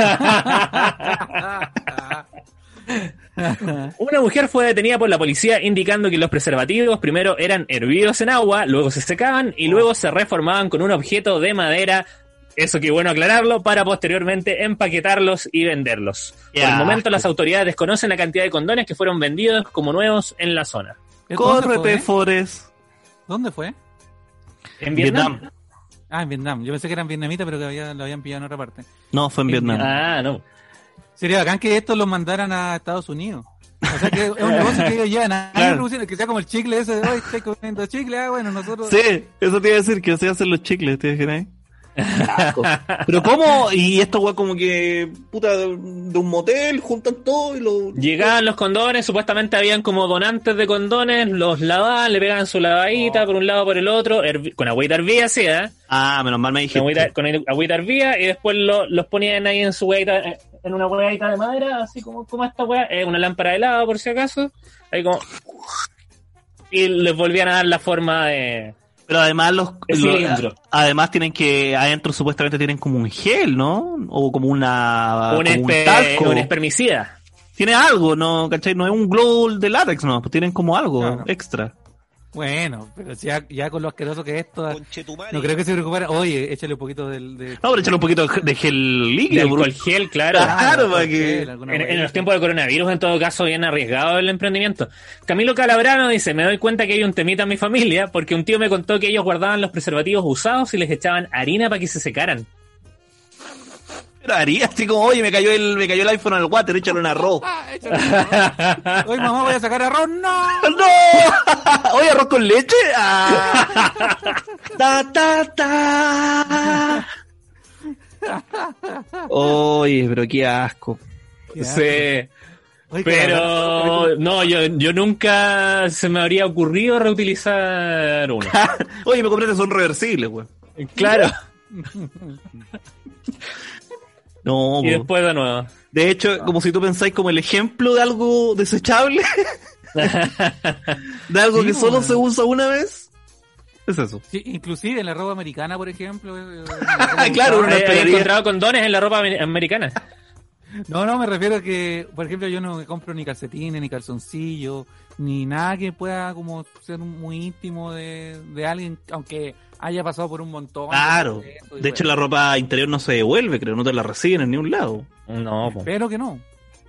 Una mujer fue detenida por la policía indicando que los preservativos primero eran hervidos en agua, luego se secaban y luego se reformaban con un objeto de madera. Eso que bueno aclararlo para posteriormente empaquetarlos y venderlos. Por Ya. el momento las autoridades desconocen la cantidad de condones que fueron vendidos como nuevos en la zona. ¿Dónde Córrete, fue? Forest. ¿Dónde fue? En Vietnam. Ah, en Vietnam. Yo pensé que eran vietnamitas, pero que había- lo habían pillado en otra parte. No, fue en Vietnam. Ah, no. Sería bacán que estos los mandaran a Estados Unidos. O sea que es un negocio que ellos llevan años Claro. que sea como el chicle ese de hoy, estoy comiendo chicle, ah, bueno, nosotros... Sí, eso te iba a decir, que se hacen los chicles, ¿te imaginas? Asco. Pero ¿cómo? Y esto, weón, como que, puta, de, un motel, juntan todo y lo... Llegaban los condones, supuestamente habían como donantes de condones, los lavaban, le pegaban su lavadita por un lado por el otro, con agüita hervía, sí, ¿eh? Ah, menos mal me con agüita, dijiste. con agüita hervía y después lo- los ponían ahí en su hueita, eh, en una hueita de madera, así como, como esta hueá, eh, una lámpara de helado por si acaso, ahí como... Y les volvían a dar la forma de... Pero además los, los- además tienen que adentro supuestamente tienen como un gel, ¿no? O como una un, como un espe- talco. un espermicida. Tiene algo, ¿no? ¿Cachai? No es un glow de látex, no, pues tienen como algo extra. Bueno, pero ya, ya con lo asqueroso que es esto, no creo que se preocuparan. Oye, échale un poquito del... De... No, pero échale un poquito de gel De líquido. alcohol bro. gel, claro. Claro, para porque que- En, en los tiempos de coronavirus, en todo caso, bien arriesgado el emprendimiento. Camilo Calabrano dice, me doy cuenta que hay un temita en mi familia porque un tío me contó que ellos guardaban los preservativos usados y les echaban harina para que se secaran. Pero haría así como, oye, me cayó el, me cayó el iPhone al water, échale un arroz. Ah, arroz. Oye, mamá, voy a sacar arroz. ¡No! ¡No! Oye, arroz con leche. Ah. Ta, ta, ta. Oye, pero qué asco. Qué Sí. Pero no, yo, yo nunca se me habría ocurrido reutilizar uno. Oye, me compré que son reversibles, güey. Claro. No, Y después de nuevo. de hecho, como si tú pensáis como el ejemplo de algo desechable, de algo Sí, que solo bueno. se usa una vez, es eso. Sí, inclusive en la ropa americana, por ejemplo. eh, Claro, eh, una He- encontrado condones en la ropa amer- americana. No, no, me refiero a que, por ejemplo, yo no me compro ni calcetines, ni calzoncillos, ni nada que pueda como ser muy íntimo de, de alguien, aunque haya pasado por un montón. Claro. y De hecho, bueno. la ropa interior no se devuelve, creo, no te la reciben en ningún lado. No. Espero que no.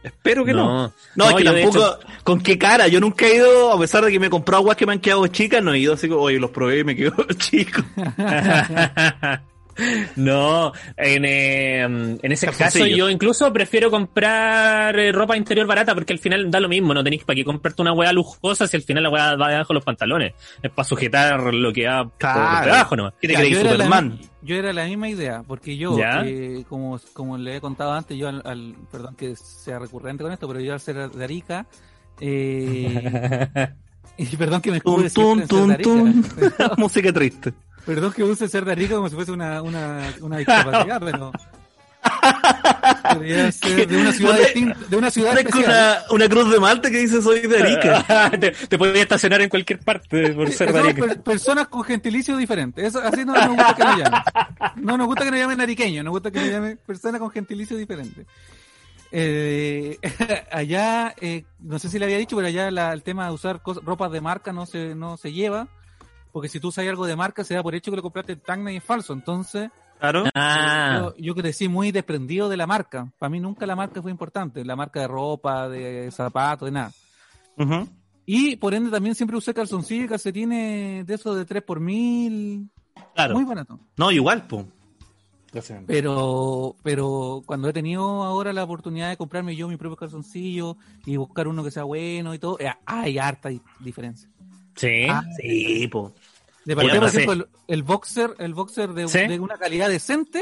Espero que no. No. No, es que de tampoco. ¿Con qué cara? Yo nunca he ido, a pesar de que me he comprado aguas que me han quedado chicas, no he ido así como, oye, los probé y me quedó chico. no, en, eh, en ese caso yo incluso prefiero comprar eh, ropa interior barata porque al final da lo mismo, no tenéis para qué comprarte una weá lujosa si al final la weá va debajo de los pantalones. Es para sujetar lo que va por Claro. debajo nomás. ¿Qué te yo, era la, Superman? yo era la misma idea, porque yo, eh, como, como le he contado antes, yo al, al- perdón que sea recurrente con esto, pero yo al ser de Arica, eh, y perdón que me tun. Música triste. Perdón que use ser de Arica como si fuese una, una, una discapacidad, pero ser de una ciudad distinta, de una ciudad especial. una, una cruz de Malta que dice soy de Arica. te, te podías estacionar en cualquier parte por ser Somos marica. per- personas con gentilicio diferente. Eso, así no nos gusta que nos llamen. No nos gusta que nos llamen ariqueños, nos gusta que nos llamen personas con gentilicio diferente. Eh, allá, eh, no sé si le había dicho, pero allá la- el tema de usar cos- ropas de marca no se, no se lleva. Porque si tú usas algo de marca, se da por hecho que lo compraste en Tacna y es falso. Entonces, Claro. Ah, yo, yo crecí muy desprendido de la marca. Para mí nunca la marca fue importante. La marca de ropa, de zapatos, de nada. Y por ende también siempre usé calzoncillos y calcetines de esos de 3 por mil. Claro. Muy barato. No, igual, po. Pero, pero cuando he tenido ahora la oportunidad de comprarme yo mi propio calzoncillo y buscar uno que sea bueno y todo, eh, hay harta di- diferencia. sí. Ah, Sí, po. De partida, por ejemplo, el, el boxer, el boxer de, ¿Sí? de una calidad decente,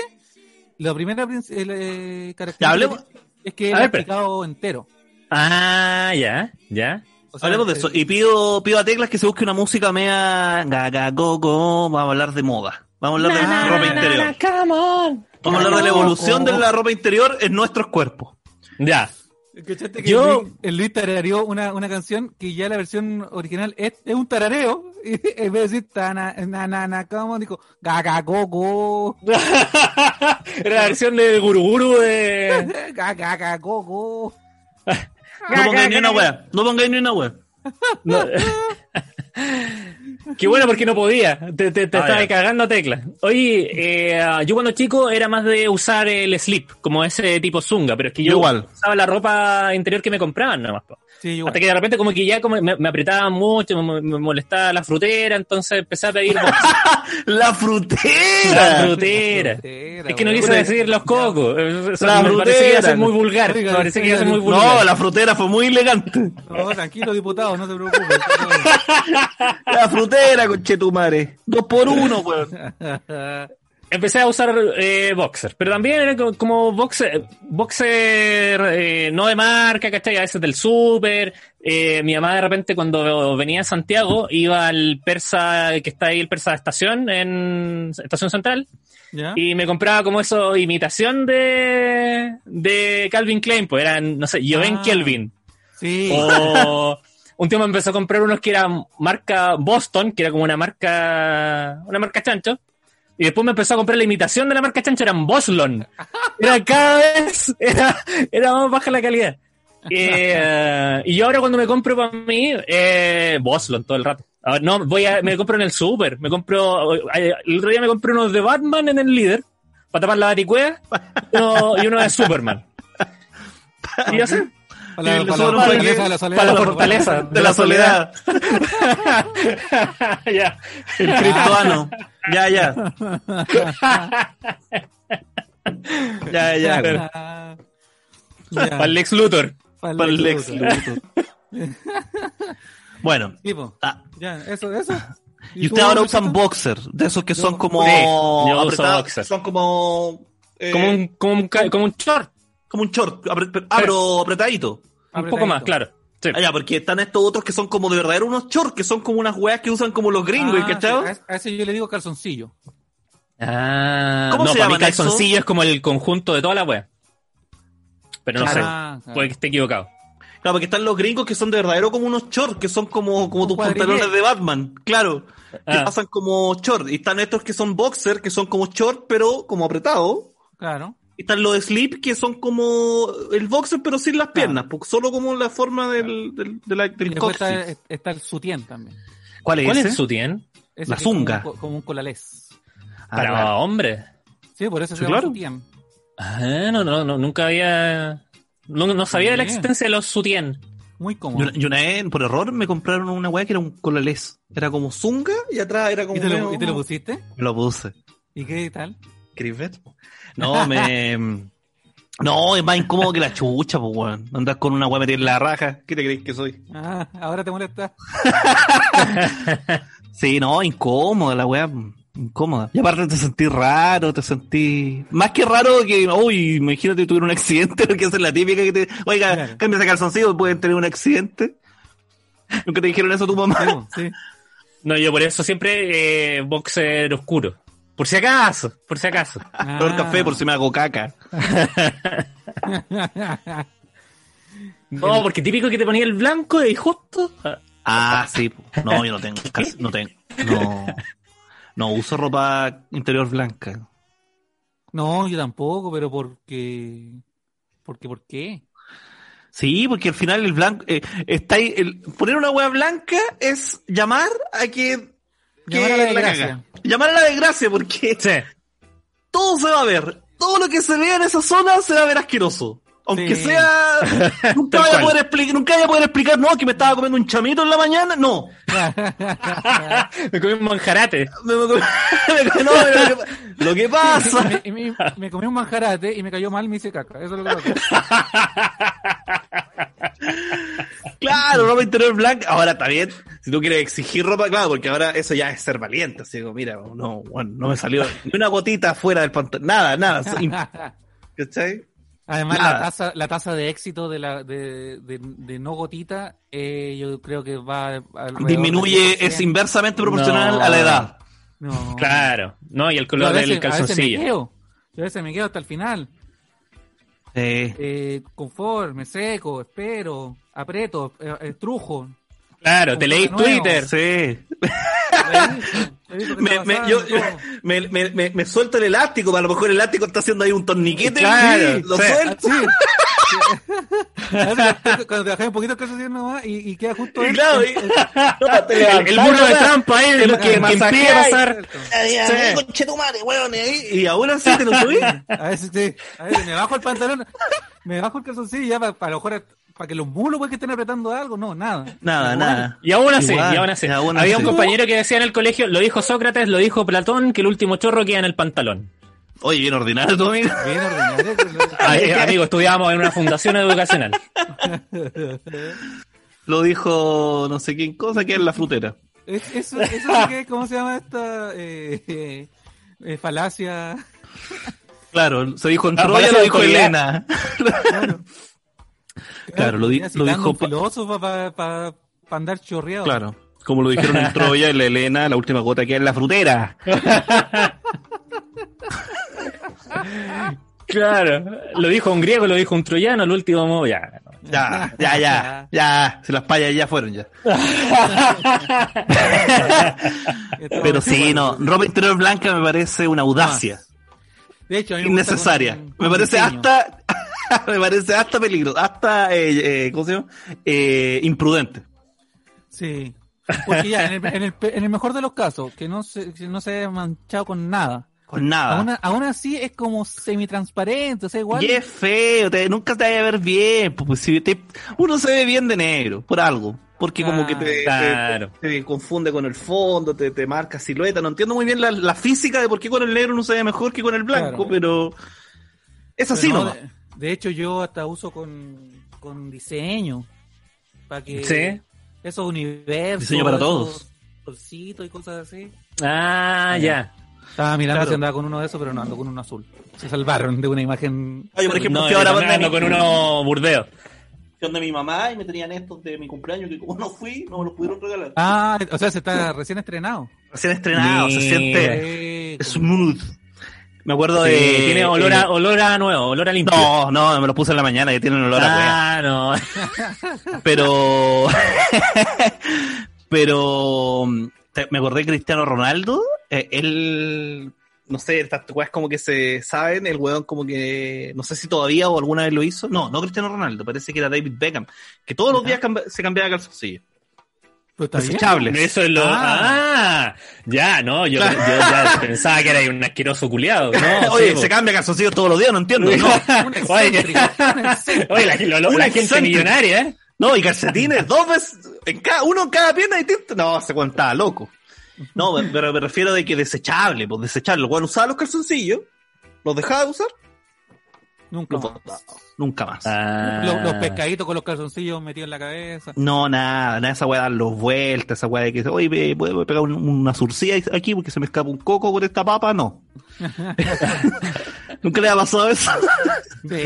la primera el, eh, característica es que es aplicado entero. Ah, ya, ya. O sea, hablemos de eso. Y pido, pido a Teclas que se busque una música media gaga, go, go. Vamos a hablar de moda. Vamos a hablar de ropa interior. Vamos a hablar de la evolución de la ropa interior en nuestros cuerpos. Ya. ¿Cachaste que Yo- el, Luis, el Luis tarareó una, una canción que ya la versión original es, es un tarareo. Y en vez de decir tana, na, na, na, ¿cómo? Dijo gaga, go, go. Era la versión de Guruguru de. Gaga, gaga, go, go. No pongáis ni una wea. No pongáis ni una wea. No. Qué bueno porque no podía. Te, te, te Ah, estaba cagando tecla. Oye, eh, yo cuando chico era más de usar el slip, como ese tipo zunga, pero es que yo Yo igual. usaba la ropa interior que me compraban nomás. po. Sí, igual. Hasta que de repente como que ya como me, me apretaba mucho, me, me molestaba la frutera, entonces empecé a pedir. La la frutera. frutera. Frutera, Es que no quise decir los cocos. Eh, eso La me parece que iba a ser frutera. muy vulgar. Oiga, me parece que iba a ser muy vulgar. No, la frutera fue muy elegante. No, tranquilo, diputado, no se preocupe. La frutera, conchetumare. Dos por uno, weón. Empecé a usar eh, boxer, pero también era co- como boxer, boxer eh, no de marca, ¿cachai? A veces del súper. Eh, mi mamá de repente cuando venía a Santiago iba al persa, que está ahí el persa de estación, en Estación Central, ¿Ya? y me compraba como eso, imitación de, de Calvin Klein, pues eran, no sé, Joven Ah. Kelvin. Sí. O un me empezó a comprar unos que eran marca Boston, que era como una marca, una marca chancho. Y después me empezó a comprar la imitación de la marca chancho, eran Boslon. Era cada vez, era, era más baja la calidad. Eh, y yo ahora cuando me compro para mí, eh, Boslon todo el rato. Ahora, no, voy a, me compro en el super, me compro, eh, el otro día me compré unos de Batman en el líder, para tapar la baticuea, y uno, de Superman. Y ya sé, Para para sobra la fortaleza de la soledad. para la fortaleza De la soledad. ya. El criptoano. Ya, ya. Ya, ya. Ya. Para el Lex Luthor. Para el Para Lex Luthor. Bueno, Sí, po. ah, Ya, eso, eso. y tú, ustedes ahora usan boxer, de esos que son Yo- como Sí, yo uso apretados, boxer. son como eh, Como un, como un, ca- como un short. como un short, apre- pero apretadito. Un poco más, claro. Sí. Ah, ya, porque están estos otros que son como de verdadero unos shorts, que son como unas weas que usan como los gringos, Ah, ¿cachai? sí, a, ese yo le digo calzoncillo. Ah, ¿Cómo no, se para mí calzoncillo es como el conjunto de toda la wea. Pero no Claro. Ah, sé, claro. puede que esté equivocado. Claro, porque están los gringos que son de verdadero como unos shorts, que son como, como tus pantalones de Batman, claro. Que Ah. pasan como shorts. Y están estos que son boxer, que son como short, pero como apretados. Claro. Y están los slip, que son como el boxer, pero sin las piernas, solo como la forma del, del, de la- Y del después está, el sutien también. ¿Cuál es ¿Cuál es el sutien? Ese La como zunga. co- Como, un colalés. Ah, Para claro. hombres. Sí, por eso Sí, se llama claro. sutien. Ah, no, no, no, nunca había. No, no sabía de la Bien. existencia de los sutien. Muy cómodo. una, y una vez, por error, me compraron una weá que era un colalés. Era como zunga y atrás era como. ¿Y te, lo, y te lo pusiste? Me lo puse. ¿Y qué tal? ¿Queréis ver? No, me. No, es más incómodo que la chucha, pues, weón. Andar con una weá metida en la raja. ¿Qué te crees que soy? Ah, ahora te molesta. Sí, no, incómoda la weá. Incómoda. Y aparte te sentí raro, te sentí. Más que raro que. Uy, imagínate tuviera un accidente, porque esa es la típica que te. Oiga, Claro. calzoncillo, pueden tener un accidente. ¿Nunca te dijeron eso a tu mamá? Sí, po, sí. No, yo por eso siempre eh, boxer oscuro. Por si acaso, por si acaso. Peor café por si me hago caca. No, porque típico que te ponía el blanco y justo. ah, Ah, sí. No, yo no tengo. casi- no tengo. No. No uso ropa interior blanca. No, yo tampoco, pero porque... Porque, ¿por qué? Sí, porque al final el blanco. eh, está ahí, el, poner una hueá blanca es llamar a que. Que Llamar a la desgracia. Llamar a la desgracia, porque Sí. todo se va a ver. Todo lo que se vea en esa zona se va a ver asqueroso. Aunque Sí. sea. Nunca vaya a poder explicar, nunca vaya a poder explicar, no, que me estaba comiendo un chamito en la mañana. No. Me comí un manjarate. Me- me- me- no, lo, que, pasa. me, comí un manjarate y me cayó mal, me hice caca. Eso es lo que pasó. Claro, ropa interior blanca. Ahora está bien. Si tú quieres exigir ropa, claro, porque ahora eso ya es ser valiente. Así como, mira, no, bueno, no me salió ni una gotita fuera del pantalón. Nada, nada. ¿Cachai? Además, Nada. la tasa, la tasa de éxito de, la, de, de, de no gotita, eh, yo creo que va Disminuye, es 10%. inversamente proporcional No. a la edad. No. Claro. No, y el color veces, del a veces me calzoncillo. quedo. Yo a veces me quedo hasta el final. Eh, Eh, confort, me seco, espero, aprieto, eh, estrujo. Claro, te leí. Twitter. sí. Me, me, yo, me, me, me, me suelto el elástico, a lo mejor el elástico está haciendo ahí un torniquete. Claro, sí, lo sí. suelto. Sí. A veces Cuando te bajé un poquito el calzoncillo nomás y, y queda justo ahí. claro, El, levantas, el muro de trampa ahí, lo que, que impide pasar. Sí. conchetumare, weón, y ahí- Y ahora sí te lo subí. A veces sí. A veces me bajo el pantalón, me bajo el calzoncillo ya para, para, lo mejor para que los mulos pues, que estén apretando algo. No, nada. Nada, Igual. nada. Y aún así, Igual, y aún así. y aún Había así. un compañero que decía en el colegio, lo dijo Sócrates, lo dijo Platón, que el último chorro queda en el pantalón. Oye, bien ordinario tu amigo. Bien ordinario. Ay, amigo, estudiábamos en una fundación educacional. Lo dijo no sé quién cosa que es la frutera. Es- Eso, eso que, ¿cómo se llama esta eh, eh, eh, falacia? Claro, se dijo en Ah, Troya, lo dijo. Elena. Claro, lo, di- lo dijo. un pa- filósofo para andar chorreado. Claro, como lo dijeron en Troya, la Elena, la última gota que es la frutera. Claro. Lo dijo un griego, lo dijo un troyano, el último modo, ya. Ya, ya, ya, ya. Si las payas ya fueron ya. Pero sí, no. Ropa interior blanca me parece una audacia. De hecho, me innecesaria. con- me con parece diseño. hasta. me parece hasta peligro. Hasta. Eh, eh, ¿Cómo se llama? Eh, imprudente. Sí. Porque ya, en el, en el en el mejor de los casos, que no se, que no se haya manchado con nada. Con nada. Aún, aún así es como semitransparente, o sea, igual. Y es feo, te- nunca te vaya a ver bien. pues, pues, si te- uno se ve bien de negro, por algo. Porque como que te, te- Claro. te- te confunde con el fondo, te, te marca silueta. No entiendo muy bien la, la física de por qué con el negro uno se ve mejor que con el blanco, Claro. pero Es así Pero no, de, de hecho, yo hasta uso con, con diseño. Para que Sí. esos universos. Diseño para esos todos. Solcitos y cosas así. Ah, ya. Estaba mirando Claro. si andaba con uno de esos, pero no ando con uno azul. Se salvaron de una imagen. Oye, por ejemplo, No, yo ahora donde ando con uno burdeo. Donde mi mamá y me tenían estos de mi cumpleaños que como no fui, no me los pudieron regalar. Ah, o sea, se está recién estrenado. Recién estrenado, se siente smooth. Me acuerdo Sí, de... tiene olor a, eh, olor a nuevo, olor a limpio. No, no, me lo puse en la mañana que tienen olor a ah, no. Pero. pero. te- Me acordé de Cristiano Ronaldo. eh, él. No sé, estas weas como que se saben. El weón como que. No sé si todavía o alguna vez lo hizo. No, no Cristiano Ronaldo. Parece que era David Beckham. Que todos los días se cambiaba calzoncillo. Desechables. Eso es lo. Ah, ya, no, yo, yo ya pensaba que era un asqueroso culiado. No, Oye, sí, se cambia calzoncillo todos los días, no entiendo. No, Oye, oye, la, lo- lo- Un la gente millonaria, ¿eh? no y calcetines, dos veces. En cada, uno en cada pierna distinta. No, se cuenta loco. No, pero me refiero de que desechable, pues desechable. Weón usaba los calzoncillos, los dejaba de usar, Nunca los más. botaba. Nunca más. Ah. Los, los pescaditos con los calzoncillos metidos en la cabeza. No, nada, nada de esa weá, darlos vueltas, esa weá de que, oye, ¿puedo pegar un- una surcilla aquí porque se me escapa un coco por esta papa? No. ¿Nunca le ha pasado eso? Sí.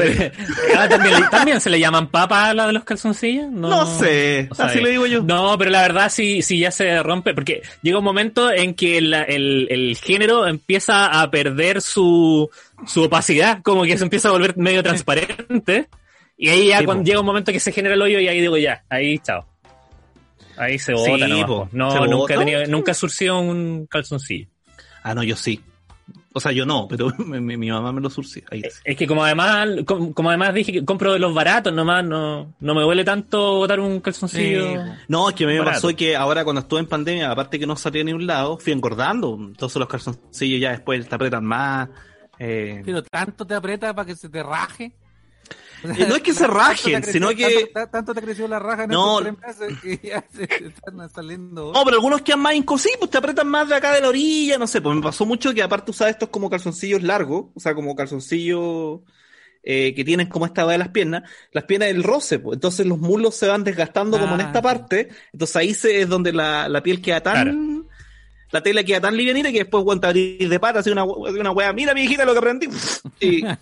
Ah, ¿también, también se le llaman papas a la de los calzoncillos? No, No, sé, no así lo digo yo. No, pero la verdad sí, sí ya se rompe, porque llega un momento en que la- el, el género empieza a perder su, su opacidad, como que se empieza a volver medio transparente, y ahí ya Sí, cuando po. llega un momento que se genera el hoyo y ahí digo ya, ahí chao. Ahí se Sí, bota, nomás, po. po. No, Se nunca, bota. he tenido, nunca he surcido un calzoncillo. Ah, no, yo sí. O sea, yo no, pero mi, mi- mi mamá me lo surcía. Ahí sí. Es que como además, como, como además dije que compro de los baratos nomás, no, no me duele tanto botar un calzoncillo. Sí. No, es que a mí me Barato. pasó que ahora cuando estuve en pandemia, aparte que no salía ni un lado, fui engordando. Entonces los calzoncillos ya después te apretan más. eh, Pero tanto te aprieta para que se te raje. Eh, no es que se rajen, creció- sino que- Tanto, tanto te creció la raja en No. estos tres meses que ya se están saliendo. No, pero algunos quedan más incosidos, pues te apretan más de acá de la orilla, no sé, pues me pasó mucho que aparte usaba estos como calzoncillos largos, o sea, como calzoncillos eh, que tienen como esta de las piernas, las piernas del roce, pues, entonces los muslos se van desgastando como en Ah, esta sí. parte, entonces ahí se, es donde la, la piel queda tan, la tela queda tan livianita que después cuando abrir de pata, así una, una wea, mira mi hijita lo que aprendí, y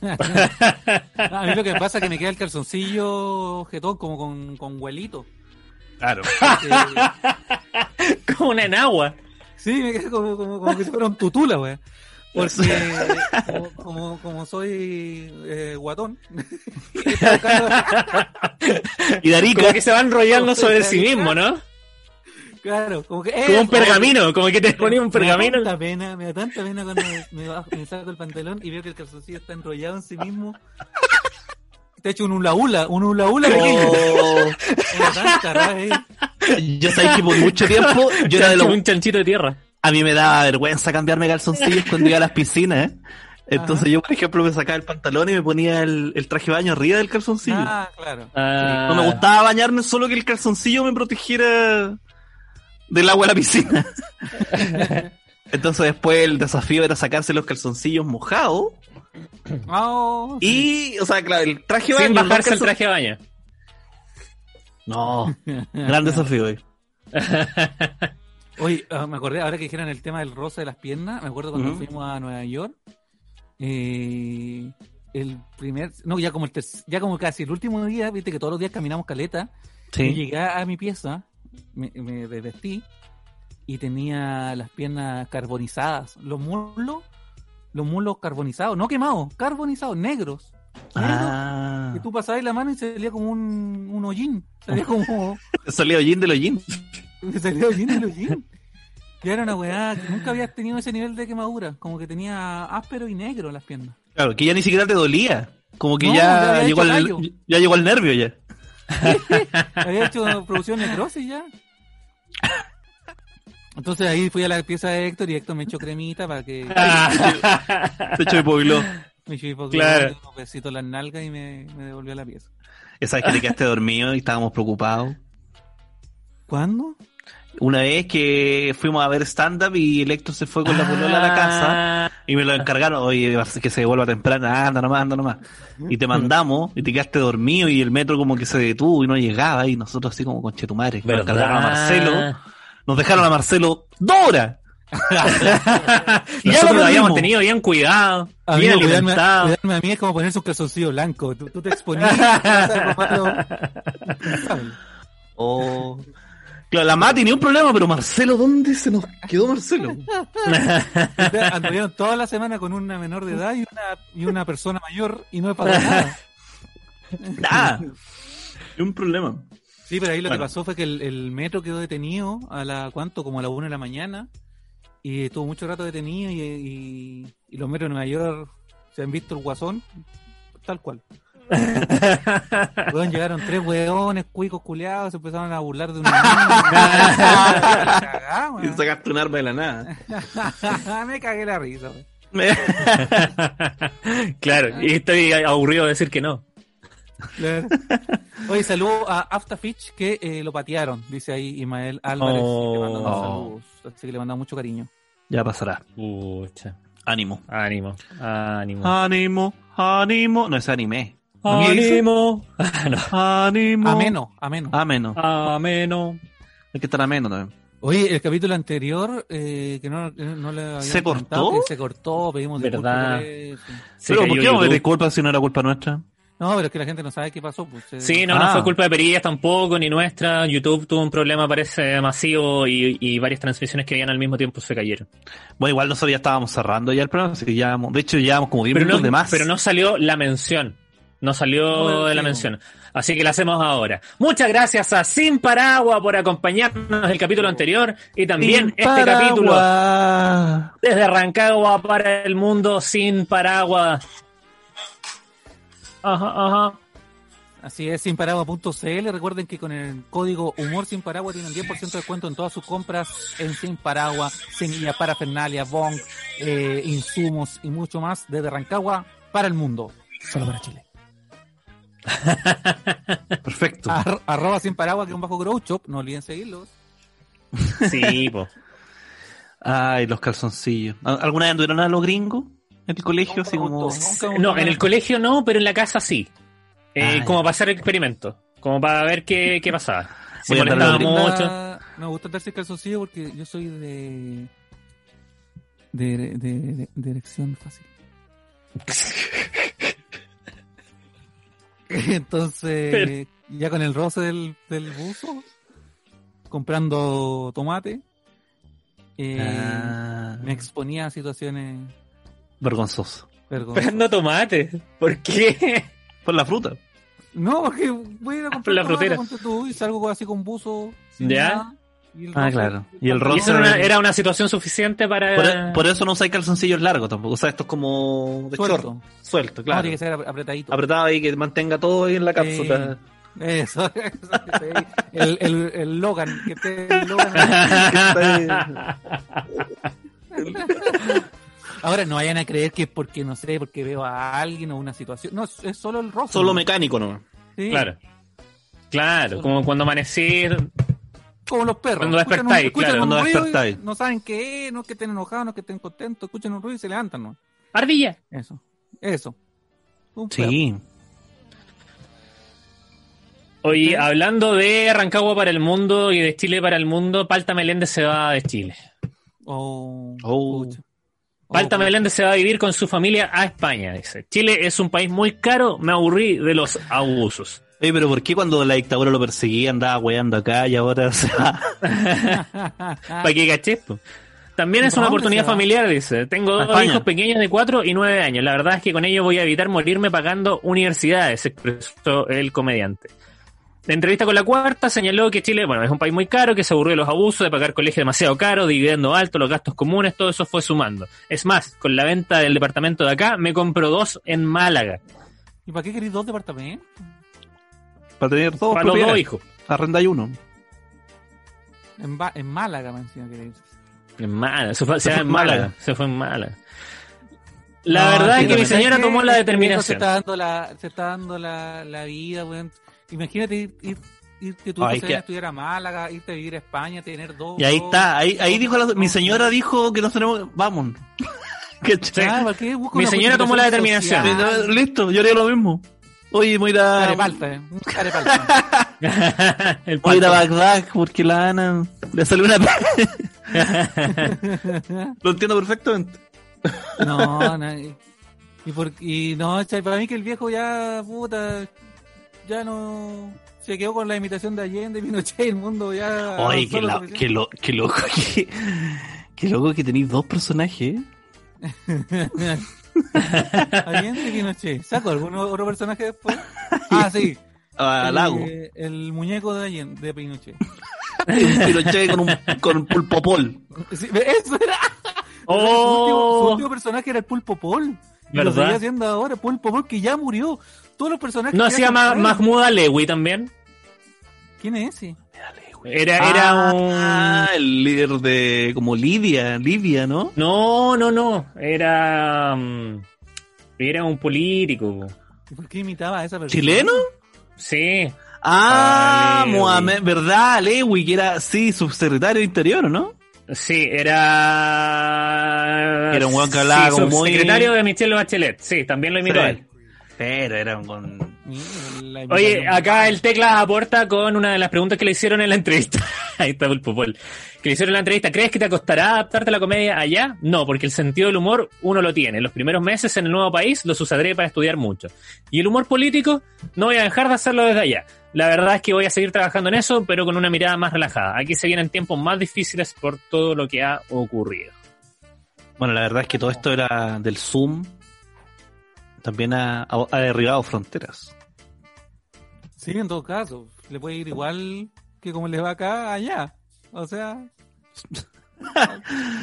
A mí lo que me pasa es que me queda el calzoncillo jetón como con, con huelito. claro, Eh, Como una enagua. sí, me queda como, como, como que si fuera un tutula, wey. Porque como, como, como soy eh, guatón, y Darica, Como que se va enrollando sobre sí mismo, ¿no? Claro, como que Como un eso. pergamino, como que te ponía un Me da pergamino. tanta pena, me da tanta pena cuando me, bajo- me saco el pantalón y veo que el calzoncillo está enrollado en sí mismo. Te ha hecho un hula hula, un hula hula pequeño. Oh, Me da tanta rabia ahí. yo sabía que por mucho tiempo yo era de los un chanchito de tierra. A mí me daba vergüenza cambiarme calzoncillos cuando iba a las piscinas. ¿eh? Entonces yo, por ejemplo, me sacaba el pantalón y me ponía el, el traje de baño arriba del calzoncillo. Ah, claro. Ah, No me gustaba bañarme solo que el calzoncillo me protegiera del agua de la piscina. Entonces después el desafío era sacarse los calzoncillos mojados Oh, y, o sea, claro, el traje de baño... Sin bajarse el traje de baño. No, gran desafío. eh. Oye, ah, me acordé, ahora que dijeron el tema del roce de las piernas, me acuerdo cuando Ujú. fuimos a Nueva York. eh, el primer, no, ya como el terc- ya como casi el último día, viste que todos los días caminamos caleta. Sí. llegué a mi pieza, me, me desvestí y tenía las piernas carbonizadas, los muslos, los muslos carbonizados, no quemados, carbonizados, negros. negros, Ah, Que tú pasabas la mano y salía como un, un hollín, salía como salió hollín de hollín. Salió hollín del hollín. Y era una weá que nunca había tenido ese nivel de quemadura. Como que tenía áspero y negro las piernas. Claro, que ya ni siquiera te dolía. Como que No, ya llegó al, ya llegó al nervio ya. Había hecho producción necrosis ya. Entonces ahí fui a la pieza de Héctor y Héctor me echó cremita para que Se echó hipogló. me echó hipoglós, Claro. un besito en las nalgas y me, me devolvió a la pieza. Esa vez que te quedaste dormido y estábamos preocupados. ¿Cuándo? Una vez que fuimos a ver stand-up y Electro se fue con la polola a la casa Ah, y me lo encargaron, oye, que se vuelva temprano, anda nomás, anda nomás. Y te mandamos y te quedaste dormido y el metro como que se detuvo y no llegaba y nosotros así como con chetumare. Nos ¿verdad? encargaron a Marcelo, nos dejaron a Marcelo dos horas. y ya nosotros lo lo habíamos tenido bien cuidado, bien cuidarme, alimentado. cuidarme a mí es como ponerse un calzoncillo blanco. Tú, tú te exponías. Oh. Claro, la MA tenía un problema, pero Marcelo, ¿dónde se nos quedó Marcelo? Anduvieron toda la semana con una menor de edad y una, y una persona mayor y no me pasó nada. Nada. Es un problema. Sí, pero ahí lo Bueno. que pasó fue que el, el metro quedó detenido a la, ¿cuánto? Como a la una de la mañana. Y estuvo mucho rato detenido y, y, y los metros de Nueva York se han visto el guasón, tal cual. Weón, llegaron tres weones, cuicos culeados, se empezaron a burlar de niña. Y sacaste un arma de la nada. Me cagué la risa. weón. claro, y estoy aburrido de decir que no. Claro. Oye, saludo a Aftafich que eh, lo patearon, dice ahí Ismael Álvarez. le mandamos Oh. saludos. Así que le mandamos mucho cariño. ya pasará. Pucha, Ánimo. ánimo, ánimo. Ánimo, ánimo. No es anime. Ánimo. Ah, no. Ánimo. Ameno, ameno. Ameno. Ameno. Hay que estar ameno también. Oye, el capítulo anterior, eh, que no, no le habíamos ¿Se cortó? que Se cortó, pedimos ¿Verdad? disculpas por eso. Se pero ¿por qué vamos a pedir culpa si no era culpa nuestra? No, pero es que la gente no sabe qué pasó. Pues, eh, Sí, no, no Ah. fue culpa de Perillas tampoco, ni nuestra. YouTube tuvo un problema, parece, masivo y, y varias transmisiones que habían al mismo tiempo se cayeron. Bueno, igual nosotros ya estábamos cerrando ya el programa, así que ya, de hecho, llevamos como 10 Pero minutos no, de más. pero no salió la mención. No salió Bueno, de la mención. Así que la hacemos ahora. Muchas gracias a Sin Paragua por acompañarnos el capítulo anterior y también Sin este capítulo paraguas. desde Rancagua para el mundo sin paraguas. Ajá, ajá. Así es, sinparagua.cl. Recuerden que con el código Humor Sin Paragua tienen 10% de descuento en todas sus compras en Sin Paragua, semilla, parafernalia, bong, eh, insumos y mucho más desde Rancagua para el mundo. Solo para Chile. Perfecto. Ar- arroba Sin Paragua, que un bajo grow shop. No olviden seguirlos. Sí, po. Ay, los calzoncillos. ¿Al- ¿Alguna vez anduvieron a los gringos en el colegio? Así como... nunca No, gustó. en el colegio no, pero en la casa sí. Eh, Ah, como para hacer el experimento. Como para ver qué, qué pasaba. Si andar. Da- Me gusta darse calzoncillo porque yo soy de. de, de, de- de erección fácil. Entonces, ya con el roce del, del buzo, comprando tomate, eh, Ah, me exponía a situaciones vergonzoso. vergonzosas. no tomate. ¿Por qué? Por la fruta. No, porque voy a ir a comprar La tomate, frutera. tú, y salgo así con buzo. sin ¿Ya? nada, y el Ah, claro. Y el Y roce- eso era una, era una situación suficiente para... Por, por eso no usáis calzoncillos largos tampoco. O sea, esto es como de Suelto. short. Suelto, No, claro. tiene que ser ap- apretadito. Apretado ahí que mantenga todo ahí en la cápsula. Eso, eso, el, el, el Logan, que esté el Logan. Ahora no vayan a creer que es porque, no sé, porque veo a alguien o una situación. No, es es solo el rostro. Solo mecánico nomás. Sí, Claro. Claro, como cuando amanecí... Como los perros. Cuando Escuchan un- despertáis, escuchan claro, un cuando ruido y despertáis. No saben qué es, no es que estén enojados, no es que estén contentos. Escuchan un ruido y se levantan, ¿no? Ardilla. Eso. Eso. Un perro. Sí. Oye, hablando de Rancagua para el mundo y de Chile para el mundo, Palta Meléndez se va de Chile. Oh, Oh. Oh, Palta pucha. Meléndez se va a vivir con su familia a España, dice. Chile es un país muy caro, me aburrí de los abusos. Oye, pero ¿por qué cuando la dictadura lo perseguía andaba weando acá y ahora se va? ¿Para qué caché? También es ¿Para una dónde oportunidad familiar, dice. Tengo dos España. hijos pequeños de 4 y 9 años. La verdad es que con ello voy a evitar morirme pagando universidades, expresó el comediante. La entrevista con la cuarta señaló que Chile, bueno, es un país muy caro, que se aburrió de los abusos, de pagar colegio demasiado caro, dividendo alto, los gastos comunes, todo eso fue sumando. Es más, con la venta del departamento de acá, me compro dos en Málaga, ¿Y para qué queréis dos departamentos? Para tener dos para los dos hijos. Arrenda y uno. En, Ba- en Málaga, me encima queréis. En Málaga, se fue, Se se fue en Málaga, Málaga. se fue en Málaga. La No, verdad es que mi señora que tomó la viejo Se determinación. está dando la, se está dando la, la vida, weón. Imagínate ir, ir irte tú Ay, a que- estudiar a Málaga, irte a vivir a España, tener dos. Y ahí dos- está, ahí, ahí dijo la- mi señora dijo que nos tenemos, vamos. Ah, Mi señora tomó la determinación. social. Listo, yo haría lo mismo. Oye, voy a ir a, Carepalta, eh. Carepalta. El voy a, ir a. Bagdad porque la Ana le salió una... lo entiendo perfectamente. No, no. Y, por, y no, chay, para mí que el viejo ya, puta, ya no. Se quedó con la imitación de Allende, Pinochet, el mundo ya. Oye, qué, lo la- qué, lo- qué loco que... Qué loco que tenéis dos personajes. Allende Pinochet. ¿Saco algún otro personaje después? Ah, sí. A el, Lago. El muñeco de Allende, de Pinochet. Un Pinochet con un, con un pulpopol. Sí, eso era. Su, último, su Oh, último personaje era el Pulpo Pol. Y Lo ¿Verdad? seguía haciendo ahora, Pulpo Pol, que ya murió. Todos los personajes. ¿No hacía. Mahmoud Alewi también? ¿Quién es ese? Era, era Ah, un... el líder de como Lidia, Libia, ¿no? No, no, no. Era... mm, Era un político. ¿Y por qué imitaba a esa persona? ¿Chileno? Sí. Ah, Alewi. Mohamed, ¿verdad? Alewi, que era, sí, subsecretario de Interior, ¿no? Sí, era... Era un weón que hablaba como muy- secretario de Michelle Bachelet. Sí, también lo imitó Sí. él. Pero era un Oye, acá el Tecla aporta con una de las preguntas que le hicieron en la entrevista. Ahí está el popol. Que le hicieron en la entrevista. ¿Crees que te costará adaptarte a la comedia allá? No, porque el sentido del humor uno lo tiene. Los primeros meses en el nuevo país los usaré para estudiar mucho. Y el humor político no voy a dejar de hacerlo desde allá. La verdad es que voy a seguir trabajando en eso, pero con una mirada más relajada. Aquí se vienen tiempos más difíciles por todo lo que ha ocurrido. Bueno, la verdad es que todo esto era del Zoom. También ha, ha- ha derribado fronteras. Sí, en todo caso. Le puede ir igual que como le va acá, allá. O sea.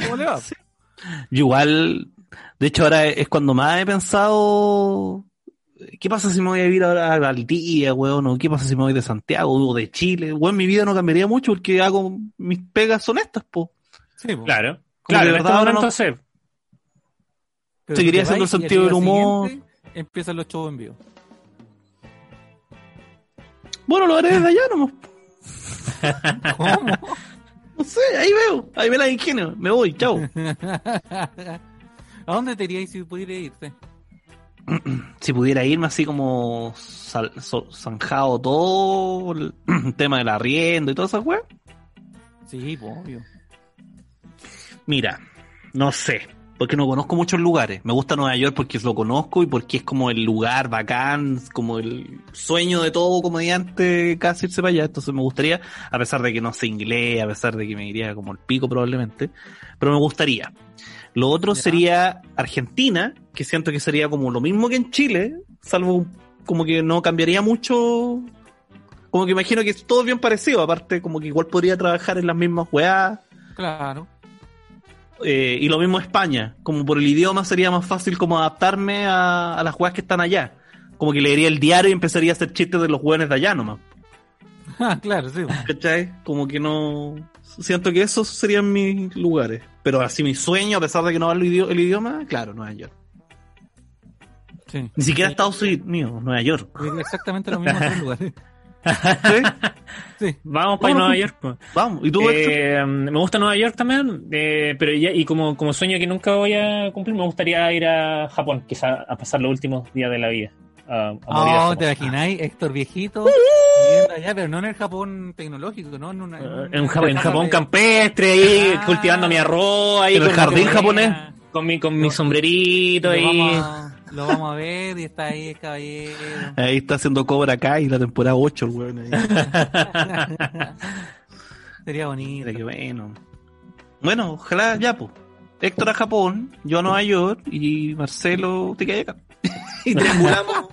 ¿Cómo le va? Yo igual, de hecho ahora es cuando más he pensado, ¿qué pasa si me voy a vivir ahora a Valdivia, weón? ¿O qué pasa si me voy de Santiago o de Chile? Weón, mi vida no cambiaría mucho porque hago mis pegas honestas, po. Sí, po. Claro. Como Claro, de en verdad este ahora no- sí. Pero seguiría siendo el sentido del humor. siguiente Empiezan los shows en vivo. Bueno, lo haré desde allá nomás. ¿Cómo? No sé, ahí veo, ahí ve la ingenio, me voy, chao. ¿A dónde te iríais si pudiera irte? si pudiera irme así como sal- so- zanjado todo el tema del arriendo y todas esas weas. Sí, obvio. Mira, no sé, porque no conozco muchos lugares. Me gusta Nueva York porque lo conozco y porque es como el lugar bacán, como el sueño de todo comediante casi irse para allá. Entonces me gustaría, a pesar de que no sé inglés, a pesar de que me iría como el pico probablemente, pero me gustaría. Lo otro Ya. sería Argentina, que siento que sería como lo mismo que en Chile, salvo como que no cambiaría mucho. Como que imagino que es todo bien parecido, aparte como que igual podría trabajar en las mismas weas. Claro. Eh, y lo mismo España, como por el idioma sería más fácil como adaptarme a, a las weas que están allá. Como que leería el diario y empezaría a hacer chistes de los weones de allá nomás. Ah, claro, sí. ¿Cachai? Como que no... Siento que esos serían mis lugares. Pero así mi sueño, a pesar de que no hablo idi- el idioma, claro, Nueva York. Sí. Ni siquiera Estados Unidos, Nueva York. Exactamente lo mismo en otros lugares. ¿Sí? Sí. Vamos para Nueva York. pues. Vamos, ¿y tú? Eh, me gusta Nueva York también, eh, pero ya, y como, como sueño que nunca voy a cumplir, me gustaría ir a Japón, quizá a pasar los últimos días de la vida. A, a Oh. ¿te imagináis? Héctor viejito viviendo allá, pero no en el Japón tecnológico, ¿no? En, una, Eh, en, Japón, en Japón de- campestre, ahí Ah. cultivando mi arroz, ahí En el con- jardín japonés. Con mi, con mi sombrerito ahí. vamos, a, lo vamos a ver y está ahí el caballero. Ahí está haciendo Cobra acá y la temporada 8, el weón. ahí. Sería bonito. Qué bueno. Bueno, ojalá ya, pues. Héctor a Japón, yo a Nueva York y Marcelo te quedas acá. y triangulamos.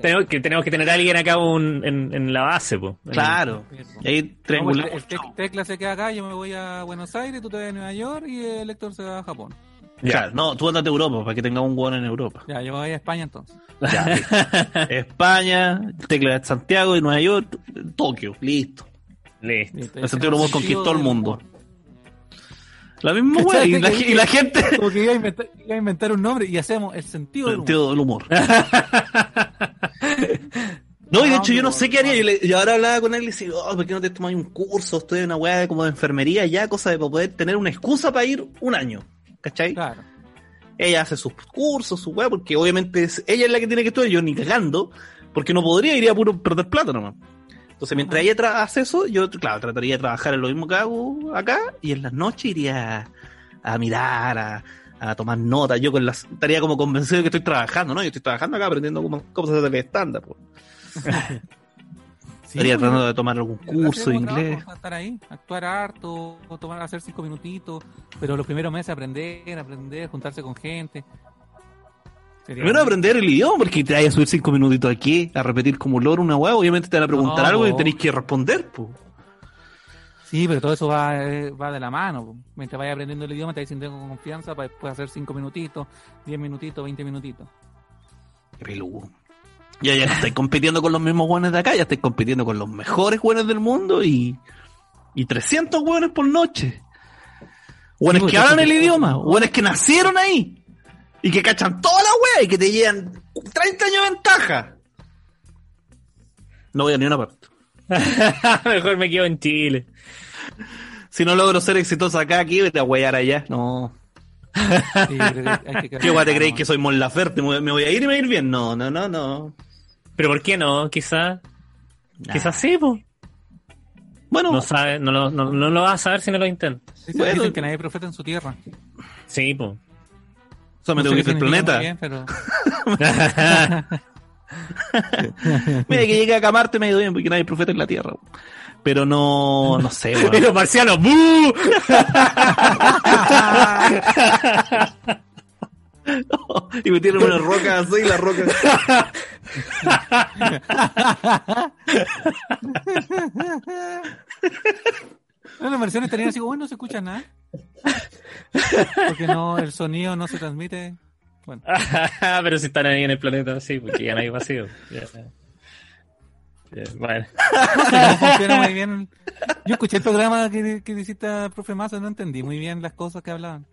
Tenemos que, tenemos que tener a alguien acá un- en, en la base, pues. claro. Y ahí No, pues, triangulamos. el tec- tecla se queda acá, yo me voy a Buenos Aires, tú te vas a Nueva York y el Héctor se va a Japón. Claro, no, tú andate a Europa para que tengamos un hueón en Europa. Ya, yo voy a España entonces. Ya. España, Tecla de Santiago y Nueva York, Tokio, listo. Listo. Listo, El sentido del humor sentido conquistó el mundo. La misma hueá, y la, y la gente. Como que iba a, inventar, iba a inventar un nombre y hacemos el sentido del humor. Sentido del humor. No, y de hecho yo no sé qué haría. Yo, le- yo ahora hablaba con él y le decía, oh, ¿por qué no te tomas un curso? Estoy en una weá de como de enfermería ya, cosa de poder tener una excusa para ir un año. ¿Cachai? Claro. Ella hace sus cursos, su weá, porque obviamente es, ella es la que tiene que estudiar, yo ni cagando, porque no podría, iría a puro perder plata nomás. Entonces, mientras ella tra- hace eso, yo, claro, trataría de trabajar en lo mismo que hago acá, y en las noches iría a, a mirar, a, a tomar notas. Yo con las, estaría como convencido de que estoy trabajando, ¿no? Yo estoy trabajando acá aprendiendo cómo, cómo se hace el estándar. Sí, estaría tratando de tomar algún curso de inglés. trabajo, estar ahí, actuar harto, tomar, hacer cinco minutitos, pero los primeros meses aprender, aprender, juntarse con gente. Sería Primero aprender el idioma, porque te vayas a subir cinco minutitos aquí, a repetir como loro una hueá, obviamente te van a preguntar No, algo y no. tenéis que responder, pues. Sí, pero todo eso va, eh, va de la mano. po. Mientras vayas aprendiendo el idioma, te vas sintiendo con confianza para después hacer cinco minutitos, diez minutitos, veinte minutitos. Qué peludo. Ya, ya no estáis compitiendo con los mismos buenos de acá, ya estáis compitiendo con los mejores buenos del mundo y, y 300 buenos por noche. Pues, que hablan el idioma, buenos que nacieron ahí y que cachan toda la wea y que te llevan 30 años de ventaja. No voy a ni una parte. Mejor me quedo en Chile. Si no logro ser exitoso acá, aquí voy a huear allá. No. Sí, creo que hay que ¿Qué guay te creéis que soy Mon Laferte? ¿Me me voy a ir y me voy a ir bien? No, no, no, no. Pero ¿por qué no? Quizás. Quizás sí, pues. Bueno, No, sabe, no, lo- no, no lo vas a saber si no lo intentas. Dicen, Bueno. dicen que nadie profeta en su tierra. Sí, pues. eso me No tengo sé significa planeta. bien, pero Mira, que llegue acá a Marte me ha ido bien porque nadie profeta en la Tierra. Pero no, no sé, weón. los marcianos, ¡bu! y me tienen una roca así y la roca. No, las versiones estarían así, bueno, no se escucha nada. Porque no, el sonido no se transmite. Bueno, Pero si están ahí en el planeta, sí, porque ya no hay vacío. Ya. Ya, Bueno. no sé cómo funciona muy bien. Yo escuché el programa que, que hiciste a profe Massa, no entendí muy bien las cosas que hablaban.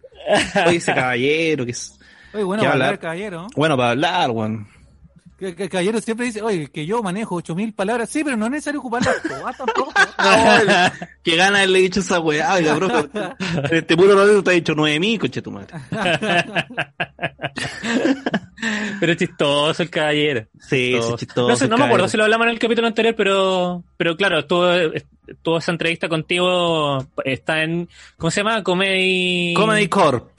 Oye, ese caballero que es. Oye, bueno, ¿Qué para hablar caballero. Bueno, para hablar, weón. Que, que el caballero siempre dice, oye, que yo manejo 8000 palabras. Sí, pero no es necesario ocuparlas todas tampoco. Que gana haberle dicho esa weá. En este puro ratito te ha dicho 9000, coche tu madre. Pero es chistoso el caballero. Sí, Chistoso. chistoso. no sé, no me acuerdo si lo hablamos en el capítulo anterior, pero, pero claro, toda, toda esa entrevista contigo está en, ¿cómo se llama? Comedy... Comedy Corp.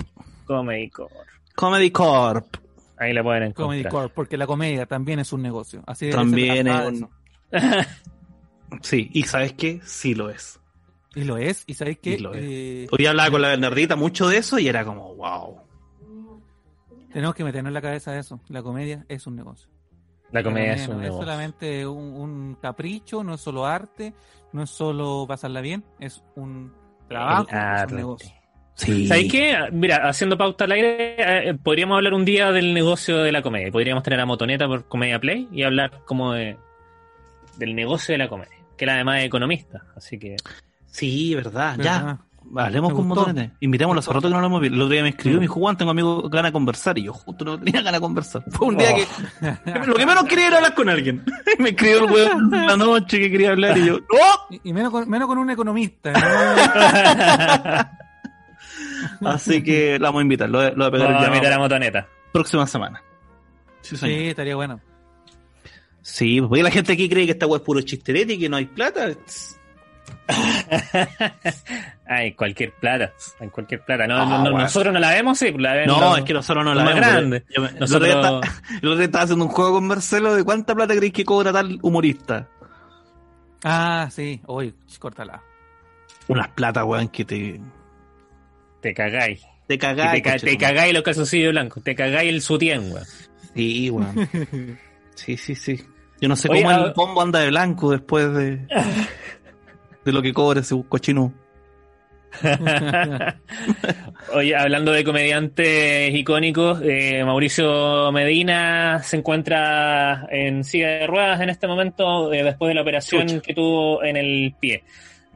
Comedy Corp. Comedy Corp. Ahí la pueden encontrar. Comedy Corp, porque la comedia también es un negocio. Así También es un-. Sí, y ¿sabes qué? Sí lo es. Y lo es, y sabéis que Y lo es. eh, Hoy hablaba con la Bernardita mucho de eso y era como, wow. tenemos que meternos en la cabeza eso. La comedia es un negocio. La comedia es no un es negocio. solamente un, un capricho, no es solo arte, no es solo pasarla bien, es un trabajo, es un negocio. Sí. ¿Sabes qué? Mira, haciendo pauta al aire, eh, podríamos hablar un día del negocio de la comedia. Podríamos tener a Motoneta por Comedia Play y hablar como de, del negocio de la comedia. Que él además es economista, así que... Sí, verdad, ya. ¿Verdad? Hablemos con gustó. Motonete. Invitémoslo hace rato que no lo hemos visto. El otro día me escribió y me dijo, Juan, tengo amigos que van a conversar. Y yo justo no tenía ganas de conversar. Fue un día que lo que menos quería era hablar con alguien. me escribió el weón en la noche que quería hablar y yo, ¡No! Y, y menos, con, menos con un economista. ¿no? Así que la vamos a invitar. Lo, lo voy a pegar Vamos el a invitar a llamado Motoneta. próxima semana. Sí, señor. sí, estaría bueno. Sí, porque la gente aquí cree que esta weá es puro chisterete y que no hay plata. Ay, cualquier plata. En cualquier plata. No, Ah, no, no, bueno. nosotros no la vemos, sí. La No, es que nosotros no la más vemos. yo el, Nosotros- otro día está- el otro día estaba haciendo un juego con Marcelo de cuánta plata creéis que cobra tal humorista. Ah, sí. Uy, córtala. Unas plata, weón, que te, Te cagáis. te cagáis. te, te cagáis los calzoncillos blancos. Te cagáis el sutién, weón. Sí, weón. Sí, sí, sí. Yo no sé Oye, cómo ah- el combo anda de blanco después de, de lo que cobra ese cochino. Oye, hablando de comediantes icónicos, eh, Mauricio Medina se encuentra en silla de ruedas en este momento eh, después de la operación Chucha. que tuvo en el pie.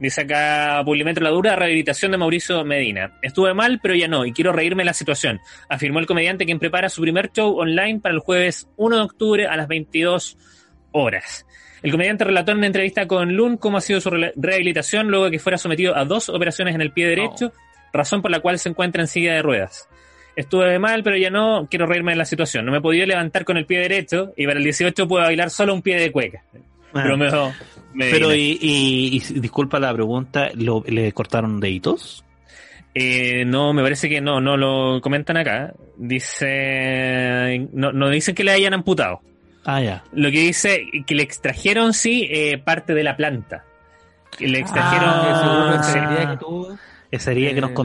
Dice acá Publimetro la dura rehabilitación de Mauricio Medina. Estuve mal, pero ya no, y quiero reírme de la situación, afirmó el comediante quien prepara su primer show online para el jueves 1 de octubre a las 22 horas. El comediante relató en una entrevista con Lund cómo ha sido su rehabilitación luego de que fuera sometido a dos operaciones en el pie derecho, razón por la cual se encuentra en silla de ruedas. Estuve mal, pero ya no quiero reírme de la situación. No me he podido levantar con el pie derecho y para el 18 puedo bailar solo un pie de cueca. Pero me, me Pero, y, y- y disculpa la pregunta, ¿lo- ¿le cortaron deditos? Eh, no, me parece que no, no lo comentan acá. Dice, no, no dicen que le hayan amputado. Ah, ya. Lo que dice que le extrajeron sí eh, parte de la planta. Que le extrajeron. Ah, que seguro sí. esa herida que tuvo, Esa herida que nos eh, la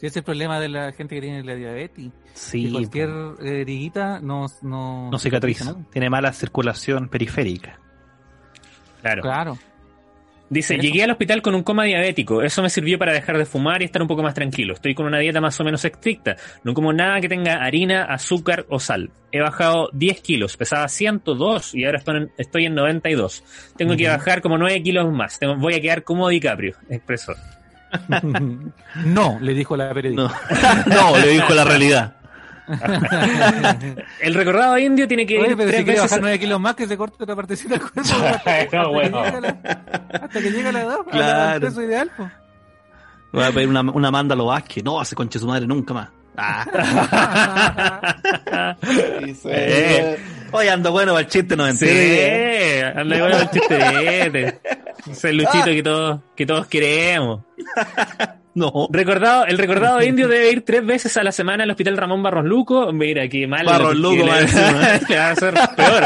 Sí, ese es el problema de la gente que tiene la diabetes. Sí, que cualquier eh, heriguita no, no, no cicatriza. ¿no? Tiene mala circulación periférica. Claro. Claro. Dice, Eso. llegué al hospital con un coma diabético. Eso me sirvió para dejar de fumar y estar un poco más tranquilo. Estoy con una dieta más o menos estricta. No como nada que tenga harina, azúcar o sal. He bajado 10 kilos. Pesaba 102 y ahora estoy en, estoy en 92. Tengo que bajar como 9 kilos más. Tengo- voy a quedar como DiCaprio. Expresó. no, le dijo la periodista. No, no, le dijo la realidad. El recordado indio tiene que Oye, ir pero tres si quiere veces... bajar 9 kilos más, que se corte otra partecita del cuerpo. hasta, hasta No, bueno. que llegue a la, hasta que llegue a la edad. a la- Claro. al peso ideal. po. Voy a pedir una, una manda a los Vázquez. No, hace conche su madre nunca más. Ah. Eh. Oye, ando bueno para el chiste, no Sí, entiende. anda igual el chiste. Es el luchito que todos, que todos queremos. No. Recordado, el recordado indio debe ir tres veces a la semana al hospital Ramón Barros Luco. Mira, qué mal. Barros Luco, le, le va a hacer peor.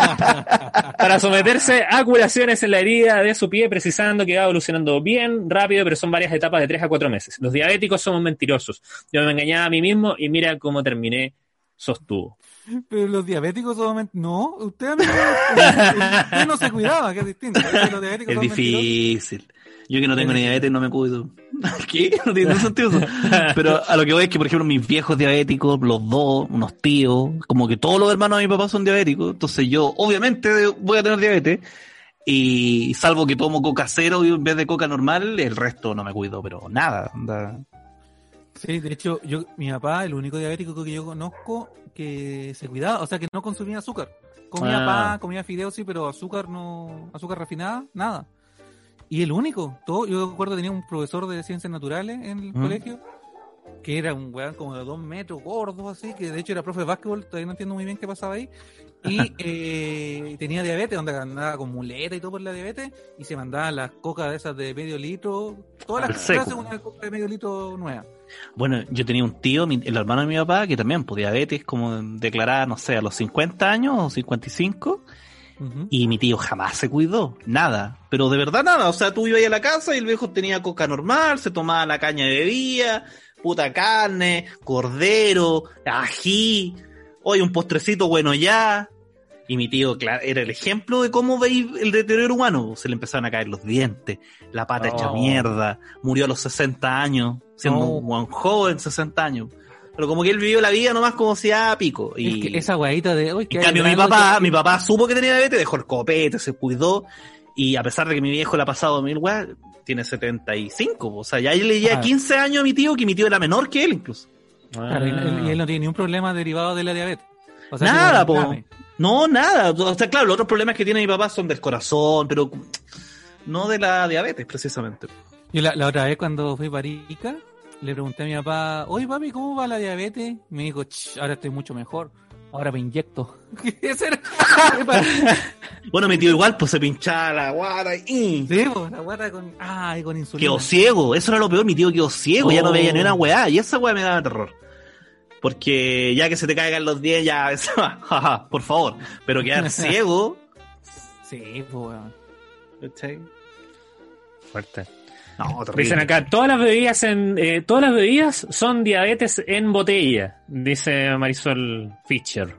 Para someterse a curaciones en la herida de su pie, precisando que va evolucionando bien, rápido, pero son varias etapas de tres a cuatro meses. Los diabéticos somos mentirosos. Yo me engañaba a mí mismo y mira cómo terminé, sostuvo. Pero los diabéticos solamente. No, usted, amigo, usted no se cuidaba, que es distinto. Los diabéticos Es mentirosos. difícil. Yo que no tengo ni diabetes no me cuido. ¿Qué? No tiene sentido eso. Pero a lo que voy es que, por ejemplo, mis viejos diabéticos, los dos, unos tíos, como que todos los hermanos de mi papá son diabéticos. Entonces yo, obviamente, voy a tener diabetes. Y salvo que tomo coca cero en vez de coca normal, el resto no me cuido, pero nada. anda. Sí, de hecho, yo, mi papá, el único diabético que yo conozco que se cuidaba, o sea, que no consumía azúcar. Comía Ah. pan, comía fideos, sí, pero azúcar no, azúcar refinada, nada. Y el único, todo, yo recuerdo tenía un profesor de ciencias naturales en el ¿Mm? colegio, que era un weón como de dos metros, gordo, así, que de hecho era profe de básquetbol, todavía no entiendo muy bien qué pasaba ahí. Y eh, tenía diabetes, donde andaba con muleta y todo por la diabetes, y se mandaba las cocas de esas de medio litro, todas las clases una coca de medio litro nueva. Bueno, yo tenía un tío, mi- el hermano de mi papá, que también, pues diabetes, como declarada, no sé, a los 50 años o 55. Ujú. Y mi tío jamás se cuidó, nada. Pero de verdad nada. O sea, tú ibas a la casa y el viejo tenía coca normal, se tomaba la caña de bebida, puta carne, cordero, ají, hoy un postrecito bueno ya. Y mi tío, claro, era el ejemplo de cómo veis el deterioro humano. Se le empezaron a caer los dientes, la pata hecha Oh. mierda, murió a los 60 años, siendo No. un buen joven, 60 años. Pero como que él vivió la vida nomás como si a pico. Y... Es que esa guayita de hoy En cambio, mi papá, mi papá supo que tenía diabetes, dejó el copete, se cuidó. Y a pesar de que mi viejo le ha pasado mil weas, tiene 75. O sea, ya le lleva Ah. 15 años a mi tío, que mi tío era menor que él incluso. Claro, y, él, y él no tiene ningún problema derivado de la diabetes. O sea, Nada, po. No, nada. O sea, claro, los otros problemas que tiene mi papá son del corazón, pero no de la diabetes, precisamente. Yo la, la otra vez cuando fui a Parica, le pregunté a mi papá, oye papi, ¿cómo va la diabetes? Me dijo, "Ch, ahora estoy mucho mejor. Ahora me inyecto. Bueno, mi tío igual, pues se pinchaba la guata y... sí, po, la guata con, ah, y con insulina. Quedó ciego, eso era lo peor, mi tío quedó ciego, ya no veía ni una weá, y esa weá me daba terror. Porque ya que se te caigan los 10, ya, jaja, por favor. Pero quedar ciego, Sí, pues. Fuerte. No. Dicen acá, todas las bebidas en, eh, todas las bebidas son diabetes en botella, dice Marisol Fischer.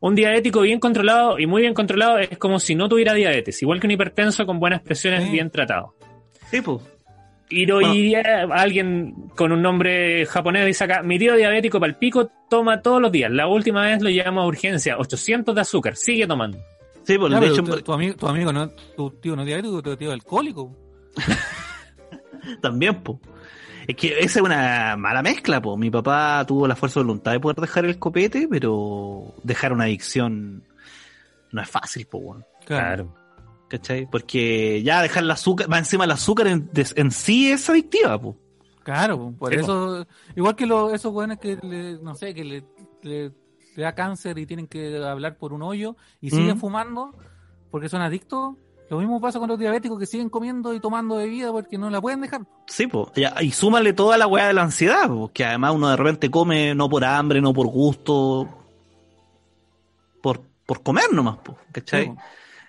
Un diabético bien controlado y muy bien controlado es como si no tuviera diabetes, igual que un hipertenso con buenas presiones bien tratado. Sí, pues. Y lo Bueno. iría- alguien con un nombre japonés dice acá, mi tío diabético palpico toma todos los días. La última vez lo llevamos a urgencia, 800 de azúcar, sigue tomando. Sí, pues, Ya, de hecho, tu, tu amigo, tu amigo no, tu tío no es diabético, tu tío es alcohólico. también, pues. Es que esa es una mala mezcla, pues. Mi papá tuvo la fuerza de voluntad de poder dejar el copete, pero dejar una adicción no es fácil, po. Claro. ¿Cachai? Porque ya dejar el azúcar, va encima el azúcar en, sí es adictiva, po. Claro, por Sí, eso, igual que los, esos weones que, le- no sé, que le, le- le da cáncer y tienen que hablar por un hoyo y siguen Mm. fumando porque son adictos. Lo mismo pasa con los diabéticos que siguen comiendo y tomando bebida porque no la pueden dejar. Sí, po. Y súmale toda la weá de la ansiedad, po, que además uno de repente come no por hambre, no por gusto, por, por comer nomás, po, ¿cachai? Sí.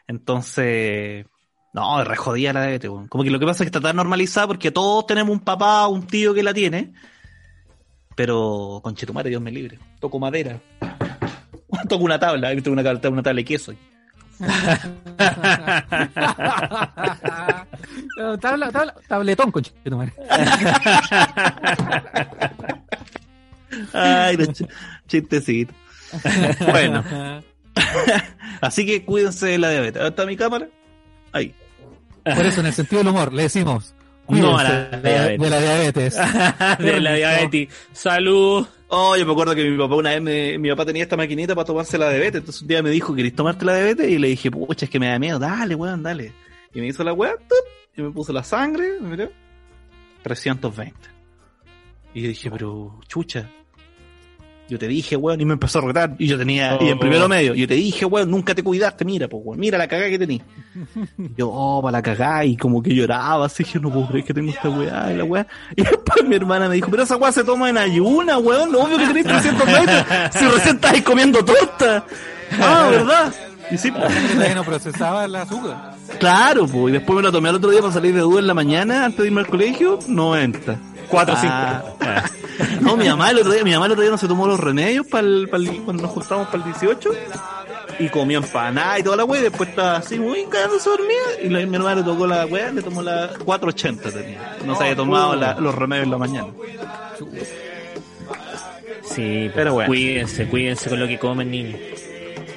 Entonces, no, es re jodida la diabetes, weón. Como que lo que pasa es que está tan normalizada porque todos tenemos un papá o un tío que la tiene, pero con Chetumare, Dios me libre. Toco madera. Toco una tabla, he visto una, tabla- una tabla de queso. tabla, tabla, tabletón, concha. de tu madre. Ay, los ch- chistecitos. Bueno, así que cuídense de la diabetes. ¿Dónde está mi cámara? Ahí. Por eso, en el sentido del humor, le decimos. No a la de, diabetes. de la diabetes. de la diabetes. Salud. Oh, yo me acuerdo que mi papá una vez, me- mi papá tenía esta maquinita para tomarse la diabetes. Entonces un día me dijo, ¿querés tomarte la diabetes? Y le dije, pucha, es que me da miedo. Dale, weón, dale. Y me hizo la weá, y me puso la sangre, me miró. 320. Y yo dije, pero, chucha. Yo te dije, weón, y me empezó a retar. Y yo tenía, y en Oh. primero medio, yo te dije, weón, nunca te cuidaste, mira, pues, weón, mira la cagada que tenía. Yo, oh, para la cagada, y como que lloraba, así, yo no puedo creer que tengo esta weá, y la weá. Y después mi hermana me dijo, pero esa weá se toma en ayuna, weón, obvio que tenés 320, si recién estás comiendo torta. Ah, ¿verdad? Y sí, pues, no procesaba el azúcar. claro, pues, y después me la tomé al otro día para salir de duda en la mañana, antes de irme al colegio, 90. 4 Ah. 5. No, mi mamá el otro día, mi mamá el otro día no se tomó los remedios para cuando nos juntamos para el 18 y comió empanada y toda la wea y después estaba así muy cagándose dormida y la- mi hermana le tocó la wea, le tomó la 480 tenía. No se había tomado la- los remedios en la mañana. Sí, Pero pero bueno. cuídense, cuídense con lo que comen, niños.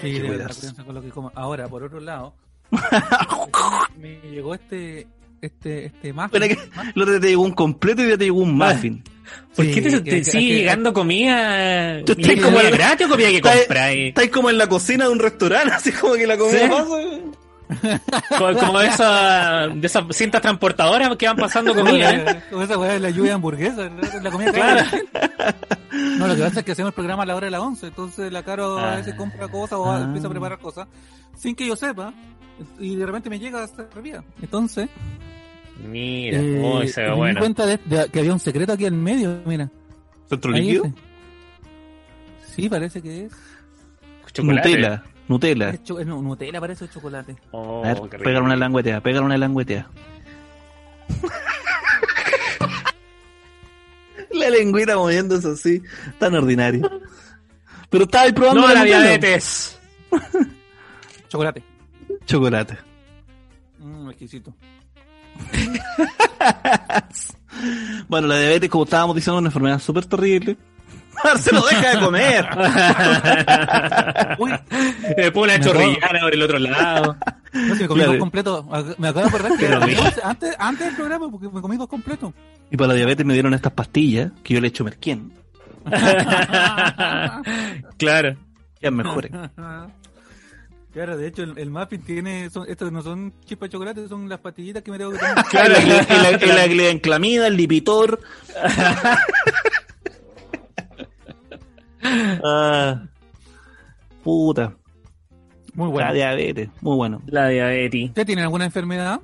Sí, de verdad, cuidarse. cuídense con lo que coman. Ahora, por otro lado, me llegó este, este, este más. Espera que el otro te llegó un completo y ya te llegó un muffin. ¿Por Sí, qué te, que- te que- sigue que- llegando comida? Tú ¿Y estás es como en- gratis o comida que estás- compráis? Estáis como en la cocina de un restaurante, así como que la comida ¿Sí? pasa. Como, como de esas de esas cintas transportadoras que van pasando comida. ¿eh? Como esa weá de la lluvia de hamburguesa, la, comida Claro. clara. No, lo que pasa es que hacemos el programa a la hora de las 11, entonces la Caro a Ah. veces compra cosas o Ah. empieza a preparar cosas sin que yo sepa y de repente me llega hasta arriba. Entonces, Mira, eh, oh, se ve me di bueno. cuenta de, de que había un secreto aquí en medio, mira. ¿Centro líquido? ese. Sí, parece que es. Chocolate. Nutella, Nutella. es cho- es nu- Nutella, parece chocolate. Oh, A ver, pégale una languetea, pégale una languetea. la lengüita moviéndose así, tan ordinario. Pero estaba ahí probando No la diabetes. Chocolate. Chocolate. Mmm, exquisito. Bueno, la diabetes, como estábamos diciendo, es una enfermedad súper terrible. Marcelo, deja de comer. Uy, Después Me chorrillana por el otro lado. no me comí Claro. dos completos. Me acabo de acordar que antes del programa, porque me comí dos completos. Y para la diabetes me dieron estas pastillas que yo le echo merquén. claro. Ya mejores. Claro, de hecho, el, el muffin tiene. Son, estos no son chispas de chocolate, son las pastillitas que me tengo que tomar. Claro, la, la, la glibenclamida, el lipitor. ah, puta. Muy La bueno. diabetes, muy bueno. La diabetes. ¿Usted tiene alguna enfermedad?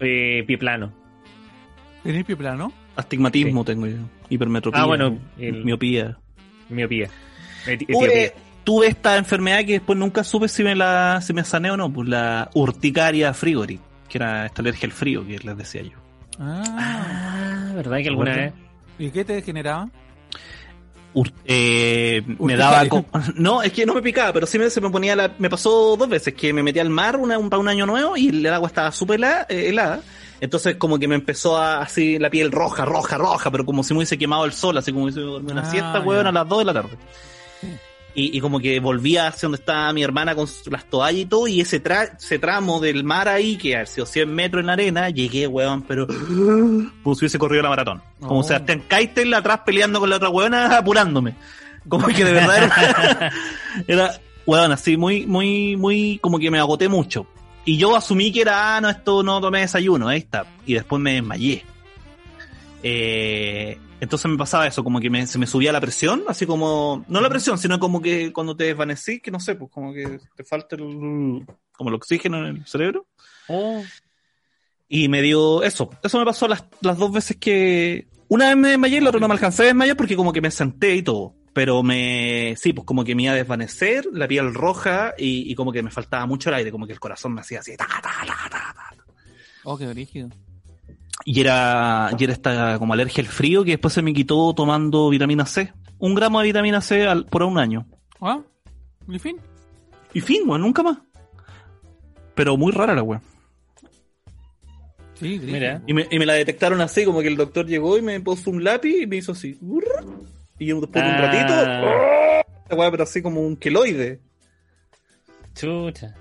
Eh, pie plano. ¿Tiene pie plano? Astigmatismo tengo yo. Hipermetropía. Ah, bueno, el- miopía. Miopía. Tuve esta enfermedad que después nunca supe si me la si me sané o no, pues la urticaria frigori, que era esta alergia al frío que les decía yo. Ah. Ah, ¿verdad que alguna vez? ¿Y qué te generaba? Ur- eh, me daba no es que no me picaba pero sí me, se me ponía la me pasó dos veces que me metí al mar una, un, para un año nuevo y el agua estaba súper helada, eh, helada. entonces como que me empezó a así la piel roja roja roja pero como si me hubiese quemado el sol así como si me hubiese dormido una Ah, siesta weón a las 2 de la tarde y, y como que volvía hacia donde estaba mi hermana con las toallas y todo, y ese, tra ese tramo del mar ahí, que ha sido 100 metros en la arena, llegué, weón, pero si hubiese corrido la maratón. Como Oh. Sebastián Keitel atrás peleando con la otra weona, apurándome. Como que de verdad era, era, weón, así muy, muy, muy, como que me agoté mucho. Y yo asumí que era, ah, no, esto no tomé desayuno, ahí está. Y después me desmayé. Eh, entonces me pasaba eso, como que me, se me subía la presión, así como, no la presión, sino como que cuando te desvanecí, que no sé, pues como que te falta el, como el oxígeno en el cerebro. Oh. Y me dio eso. Eso me pasó las, las dos veces que. Una vez me desmayé y la otra no me alcancé a desmayar porque como que me senté y todo. Pero me. Sí, pues como que me iba a desvanecer, la piel roja y, y como que me faltaba mucho el aire, como que el corazón me hacía así. ta, ta, ta, ta, ta. Oh, qué brígido. Y era, y era esta como alergia al frío que después se me quitó tomando vitamina C. Un gramo de vitamina C al- por un año. ¿Ah? ¿Y fin? Y fin, weón, nunca más. Pero muy rara la weón. Sí. Mira. Y me, y me la detectaron así, como que el doctor llegó y me puso un lápiz y me hizo así. burr, Y yo después de un Ah. ratito, weá, pero así como un queloide. Chucha.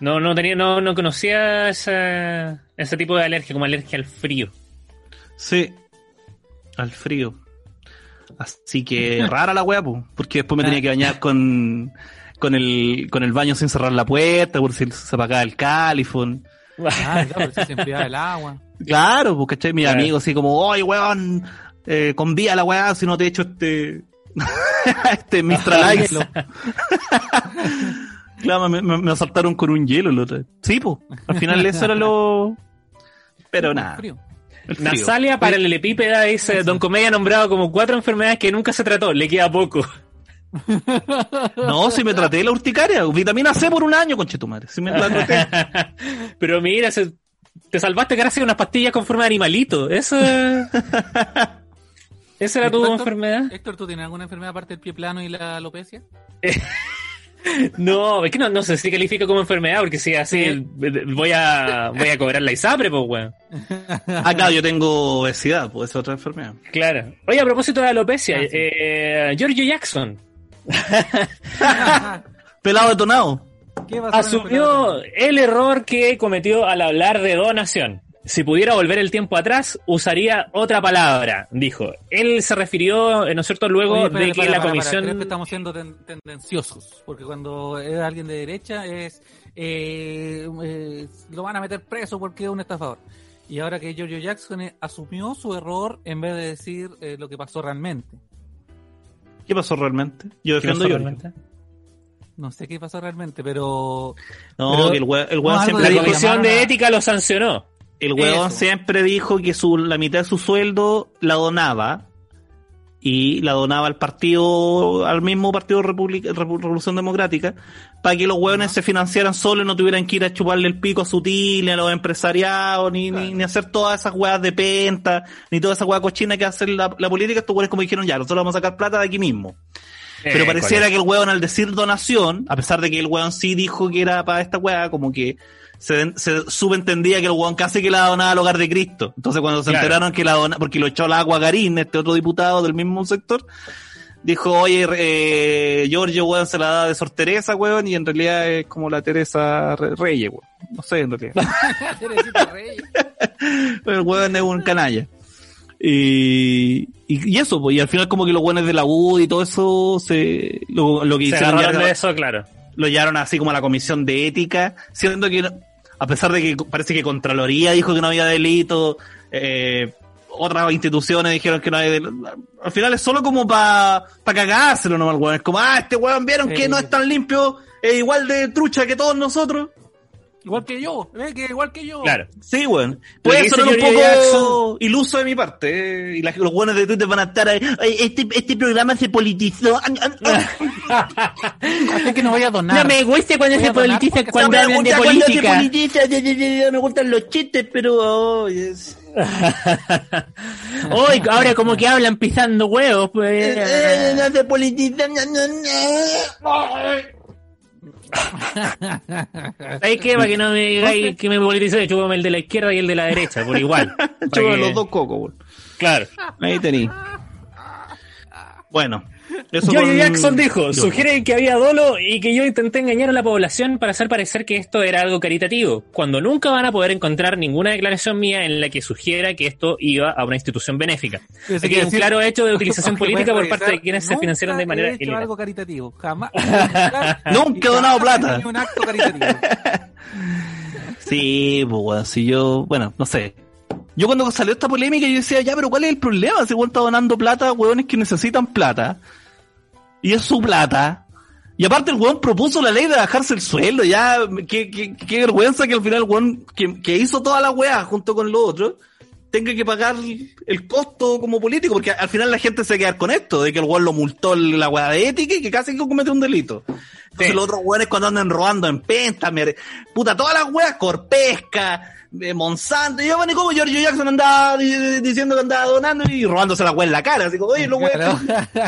No, no tenía, no, no conocía esa, ese tipo de alergia, como alergia al frío. Sí, al frío. Así que rara la weá, po, porque después me tenía que bañar con, con, el, con el baño sin cerrar la puerta, por si se apagaba el califón. Ah, claro, si se enfriaba el agua. Claro, pues, ¿cachai? Mi Claro. amigo así como, oye, weón, eh, convía la weá si no te echo este, este Mistral. Claro, me, me, me asaltaron con un hielo el otro día. Sí, pues, al final eso era lo... Pero nada, Frío. Nasalia para el epípeda dice Don Comedia ha nombrado como cuatro enfermedades que nunca se trató, le queda poco. No, si me traté la urticaria, vitamina C por un año, conchetumare. Si me la traté. Pero mira, se- te salvaste gracias a unas pastillas con forma de animalito. Eso. ¿Esa era tu Héctor, enfermedad? Héctor, ¿tú tienes alguna enfermedad aparte del pie plano y la alopecia? No, es que no, no sé si califica como enfermedad, porque si así voy a voy a cobrar la ISAPRE, pues weón. Ah, claro, yo tengo obesidad, pues es otra enfermedad. Claro. Oye, a propósito de alopecia, eh, Giorgio Jackson Pelado detonado. ¿Qué pasó en el asumió el error que cometió al hablar de donación. Si pudiera volver el tiempo atrás, usaría otra palabra, dijo. Él se refirió, eh, ¿no es cierto?, luego Oye, espera, de que para, la para, para, comisión... creo que estamos siendo ten- tendenciosos, porque cuando es alguien de derecha es eh, eh, lo van a meter preso porque es un estafador. Y ahora que Giorgio Jackson asumió su error en vez de decir eh, lo que pasó realmente. ¿Qué pasó realmente? Yo ¿Qué defiendo yo. realmente? No sé qué pasó realmente, pero No, Pero- que el weón, el No, La dijo, que comisión de ética lo sancionó. El Eso. siempre dijo que su, la mitad de su sueldo la donaba y la donaba al partido, al mismo partido República- Repu- Revolución Democrática, para que los hueones se financiaran solos y no tuvieran que ir a chuparle el pico a su tile, a los empresariados, ni, ni, ni hacer todas esas hueas de penta, ni toda esa hueá cochina que hace la, la política, estos hueones como dijeron ya, nosotros vamos a sacar plata de aquí mismo. Pero pareciera ¿cuál que el weón al decir donación, a pesar de que el weón sí dijo que era para esta weá, como que se, se subentendía que el weón casi que la donaba al hogar de Cristo. Entonces cuando se Claro. enteraron que la dona, porque lo echó al agua Garín, este otro diputado del mismo sector, dijo, oye, eh, Giorgio, weón, se la da de Sor Teresa, weón, y en realidad es como la Teresa Re- Reyes, weón. No sé, en realidad. Teresita Reyes. Pero el weón es un canalla. Y, y, y eso, pues, y al final como que los weones de la UD y todo eso, se, lo, lo que Se hicieron ya- de eso, claro. lo llevaron así como a la comisión de ética, siendo que, a pesar de que parece que Contraloría dijo que no había delito, eh, otras instituciones dijeron que no hay delito. Al final es solo como para pa cagárselo nomás, weón. Es como, ah, este weón vieron que no es tan limpio, es igual de trucha que todos nosotros. Igual que yo, ¿ves? Que igual que yo. Claro. Sí, weón. Puede sonar un poco Jackson- iluso de mi parte, eh, y la- los weones de Twitter van a estar ahí, "Ay, este, este programa se politizó. Así que no voy a donar. gusta cuando No me gusta cuando se politiza, de- de- de- me gustan los chistes, pero... oh, yes. Hoy, ahora como que hablan pisando huevos, pues. Eh, no se politiza, ¿Sabes qué? Para que no me digáis que me politice, chúpame el de la izquierda y el de la derecha, por igual. Chúpame que- los dos cocos. Claro. Ahí tení. Bueno, Eso con- Jackson dijo, Jojo. sugiere que había dolo y que yo intenté engañar a la población para hacer parecer que esto era algo caritativo, cuando nunca van a poder encontrar ninguna declaración mía en la que sugiera que esto iba a una institución benéfica. Aquí un claro hecho de utilización política por parte de quienes se financiaron de nunca manera he hecho algo caritativo, jamás. Nunca he donado plata. un acto caritativo. Sí, pues, weón, si yo, bueno, no sé. Yo cuando salió esta polémica, yo decía, ya, pero ¿cuál es el problema? Si weón está donando plata a weones que necesitan plata. Y es su plata. Y aparte el weón propuso la ley de bajarse el sueldo, ya, qué, qué, qué vergüenza que al final el weón que, que hizo toda la weá junto con los otros, tenga que pagar el costo como político, porque al final la gente se va a quedar con esto, de que el weón lo multó la weá de ética y que casi que cometió un delito. Entonces Sí. los otros weones cuando andan robando en penta, puta, todas las weas, Corpesca, eh, Monsanto, y yo, bueno, y como Giorgio Jackson andaba di- diciendo que andaba donando y robándose la wea en la cara, así como, oye, weones, Claro.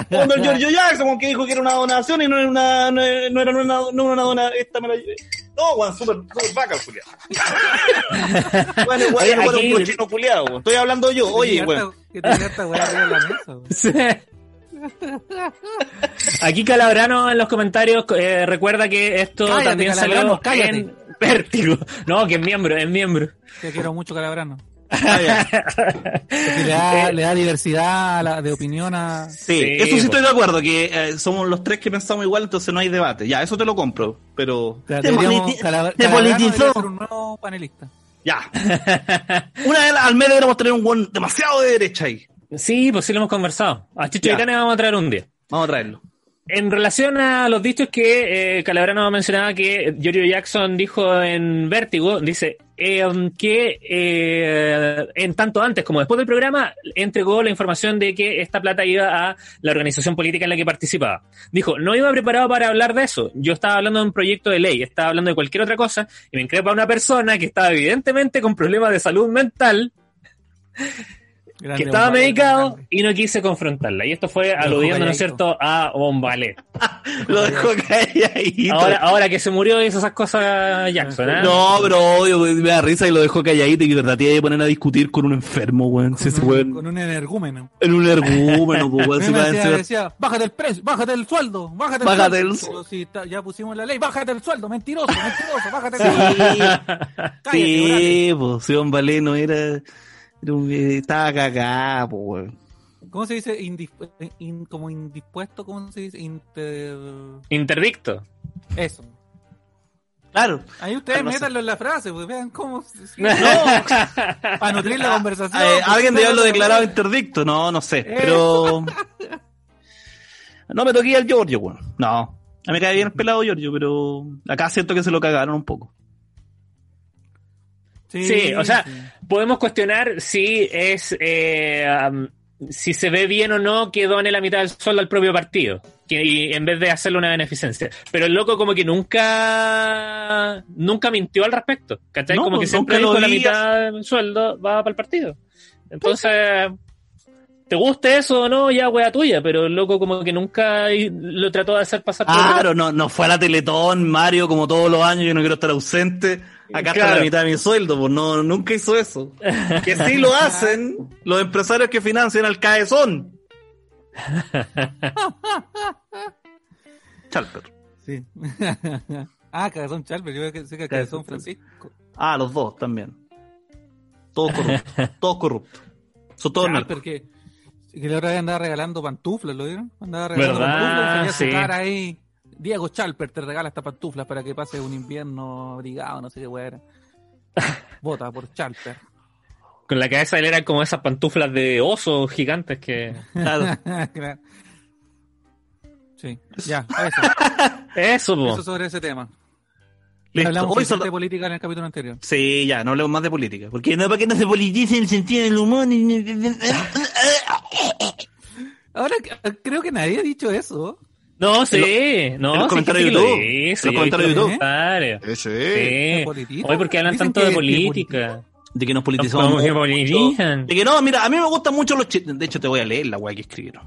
cuando el Giorgio Jackson, como que dijo que era una donación y no era una, no, no era una, no una dona, esta me la llevé. No, weón, súper, súper vaca culiado. bueno, weón, era un cochino culiado. Estoy hablando yo, oye, Que weón. te tenía esta weá arriba de la mesa, weón. Sí. Aquí Calabrano en los comentarios eh, recuerda que esto Cállate, también salió cállate. en Vértigo. No, que es miembro, es miembro. Te quiero mucho, Calabrano. Ah, le da, le da diversidad a la- de opinión a... Sí, Sí, eso sí pues. estoy de acuerdo, que eh, somos los tres que pensamos igual, entonces no hay debate. Ya, eso te lo compro, pero... Deberíamos- politi- Calab- te politizó. ser un nuevo panelista. Ya. Una vez al mes deberíamos tener un buen demasiado de derecha ahí. Sí, pues sí lo hemos conversado. A Chicho Ya. y Cane vamos a traer un día. Vamos a traerlo. En relación a los dichos que eh, Calabrano mencionaba que Giorgio Jackson dijo en Vértigo, dice eh, que eh, en tanto antes como después del programa entregó la información de que esta plata iba a la organización política en la que participaba. Dijo, no iba preparado para hablar de eso. Yo estaba hablando de un proyecto de ley, estaba hablando de cualquier otra cosa y me increpa una persona que estaba evidentemente con problemas de salud mental Grande que estaba Bombalé, medicado grande. y no quise confrontarla. Y esto fue dejó aludiendo, ¿no es cierto?, a Bombalé. Lo dejo calladito. Ahora, ahora que se murió hizo esas cosas Jackson, ¿eh? No, pero obvio, me da risa y lo dejó calladito y que traté de poner a discutir con un enfermo, weón. Con un- weón. Con un energúmeno. En un ergúmeno, pues, weón. Decía, bájate el precio, bájate el sueldo, bájate el Bájate sueldo. el si está- ya pusimos la ley, bájate el sueldo, mentiroso, mentiroso, bájate el Sí, sueldo. Cállate, sí, pues, si Don Valeno era. Eh, estaba cagado, pues, weón. ¿Cómo se dice? Indispu- eh, in- como indispuesto, ¿cómo se dice? Inter... Interdicto. Eso. Claro. Ahí ustedes métanlo en la frase, pues vean cómo... No, Para nutrir la conversación. Eh, alguien debe haberlo declarado interdicto, no, no sé, pero... No me toqué al Giorgio, weón. No. A mí me cae bien el pelado Giorgio, pero acá siento que se lo cagaron un poco. Sí, o sea, sí. podemos cuestionar si es eh, si se ve bien o no que done la mitad del sueldo al propio partido, que, y en vez de hacerle una beneficencia. Pero el loco como que nunca nunca mintió al respecto, ¿cachai? No, como que pues, siempre dijo la mitad del sueldo va para el partido. Entonces, te guste eso o no, ya wea tuya, pero el loco como que nunca lo trató de hacer pasar. Claro, no, no fue a la Teletón, Mario, como todos los años, yo no quiero estar ausente. Acá está Claro. la mitad de mi sueldo, pues no, nunca hizo eso. Que sí lo hacen los empresarios que financian al CAESON. Chalper. Sí. ah, Cagazón Chalper, yo creo que sé que Cagazón Francisco. Ah, los dos también. Todos corruptos. todos corruptos. Son todos narcos. Chalper que, que la otra vez andaba regalando pantuflas, ¿lo vieron? Andaba regalando ¿Verdad? pantuflas, Sí. ahí. Diego Chalper te regala estas pantuflas para que pase un invierno abrigado, no sé qué weá era. Vota por Chalper. Con la cabeza él eran como esas pantuflas de osos gigantes que... Claro. Claro. Sí, ya, eso. Eso, po. Eso sobre ese tema. Listo. Hablamos Hoy solo- de política en el capítulo anterior. Sí, ya, no hablemos más de política. Porque no, para que no se politice el sentido del humor. Ahora eh, creo que nadie ha dicho eso. No, sí, no, los sí, comentarios sí de lo YouTube. los comentarios de YouTube. Sí. ¿De politita? Hoy, ¿por qué hablan tanto que- de política? De que nos politizamos. Politizan. De que no, mira, a mí me gustan mucho los chistes. De hecho, te voy a leer la weá que escribieron.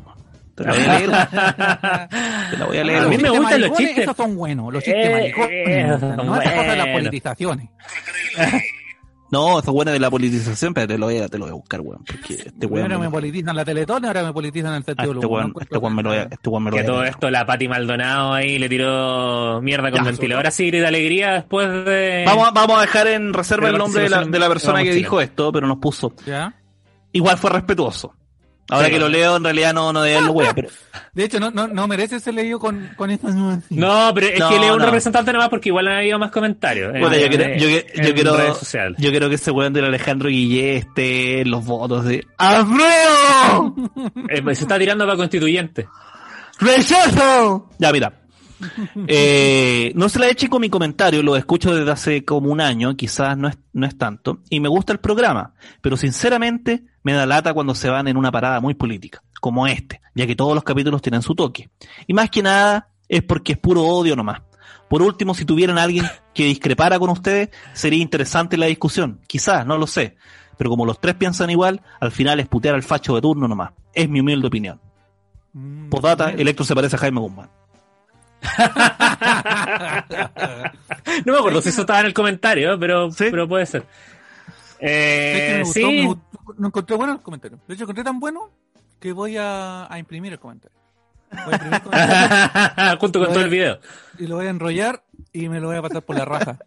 Te la voy a leer. Te la voy a leer. A mí me gustan los chistes. Esos son buenos, los chistes Eh, maricones. eh, no estas cosas de las bueno. politizaciones. No, eso bueno de la politización, pero te lo voy a, te lo voy a buscar, weón. Porque este weón. Primero me me politizan la Teletón, ahora me politizan el ah, Festival este weón, este weón me lo voy a, este weón me lo Que todo esto la Pati Maldonado ahí le tiró mierda con ventilador así de alegría después de. Vamos, a- vamos a dejar en reserva de el nombre de la, de la persona que Chile. dijo esto, pero nos puso. ¿Ya? Igual fue respetuoso. Ahora Sí. que lo leo, en realidad no, no debe wea, pero. De hecho, no, no, no merece ser leído con, con esta nueva. No, pero es No, que leo un representante nomás porque igual han habido más comentarios. en- Puta, yo quiero, yo, que- yo en quiero, redes sociales. yo quiero que ese weón del Alejandro Guillé esté en los votos de ¡Alfredo! Eh, pues se está tirando para constituyente. ¡Rechazo! Ya, mira. Eh, no se la eche con mi comentario, lo escucho desde hace como un año, quizás no es, no es tanto, y me gusta el programa, pero sinceramente me da lata cuando se van en una parada muy política, como este, ya que todos los capítulos tienen su toque. Y más que nada es porque es puro odio nomás. Por último, si tuvieran alguien que discrepara con ustedes, sería interesante la discusión, quizás, no lo sé, pero como los tres piensan igual, al final es putear al facho de turno nomás. Es mi humilde opinión. Mm. Postdata, Electro se parece a Jaime Guzmán. No me acuerdo si eso estaba en el comentario, pero, Sí. pero puede ser. Es que Eh, me gustó, sí, me gustó, no encontré bueno el comentario. De hecho, encontré tan bueno que voy a, a imprimir el comentario. Voy a imprimir el comentario junto con todo el video. y lo voy a enrollar y me lo voy a pasar por la raja.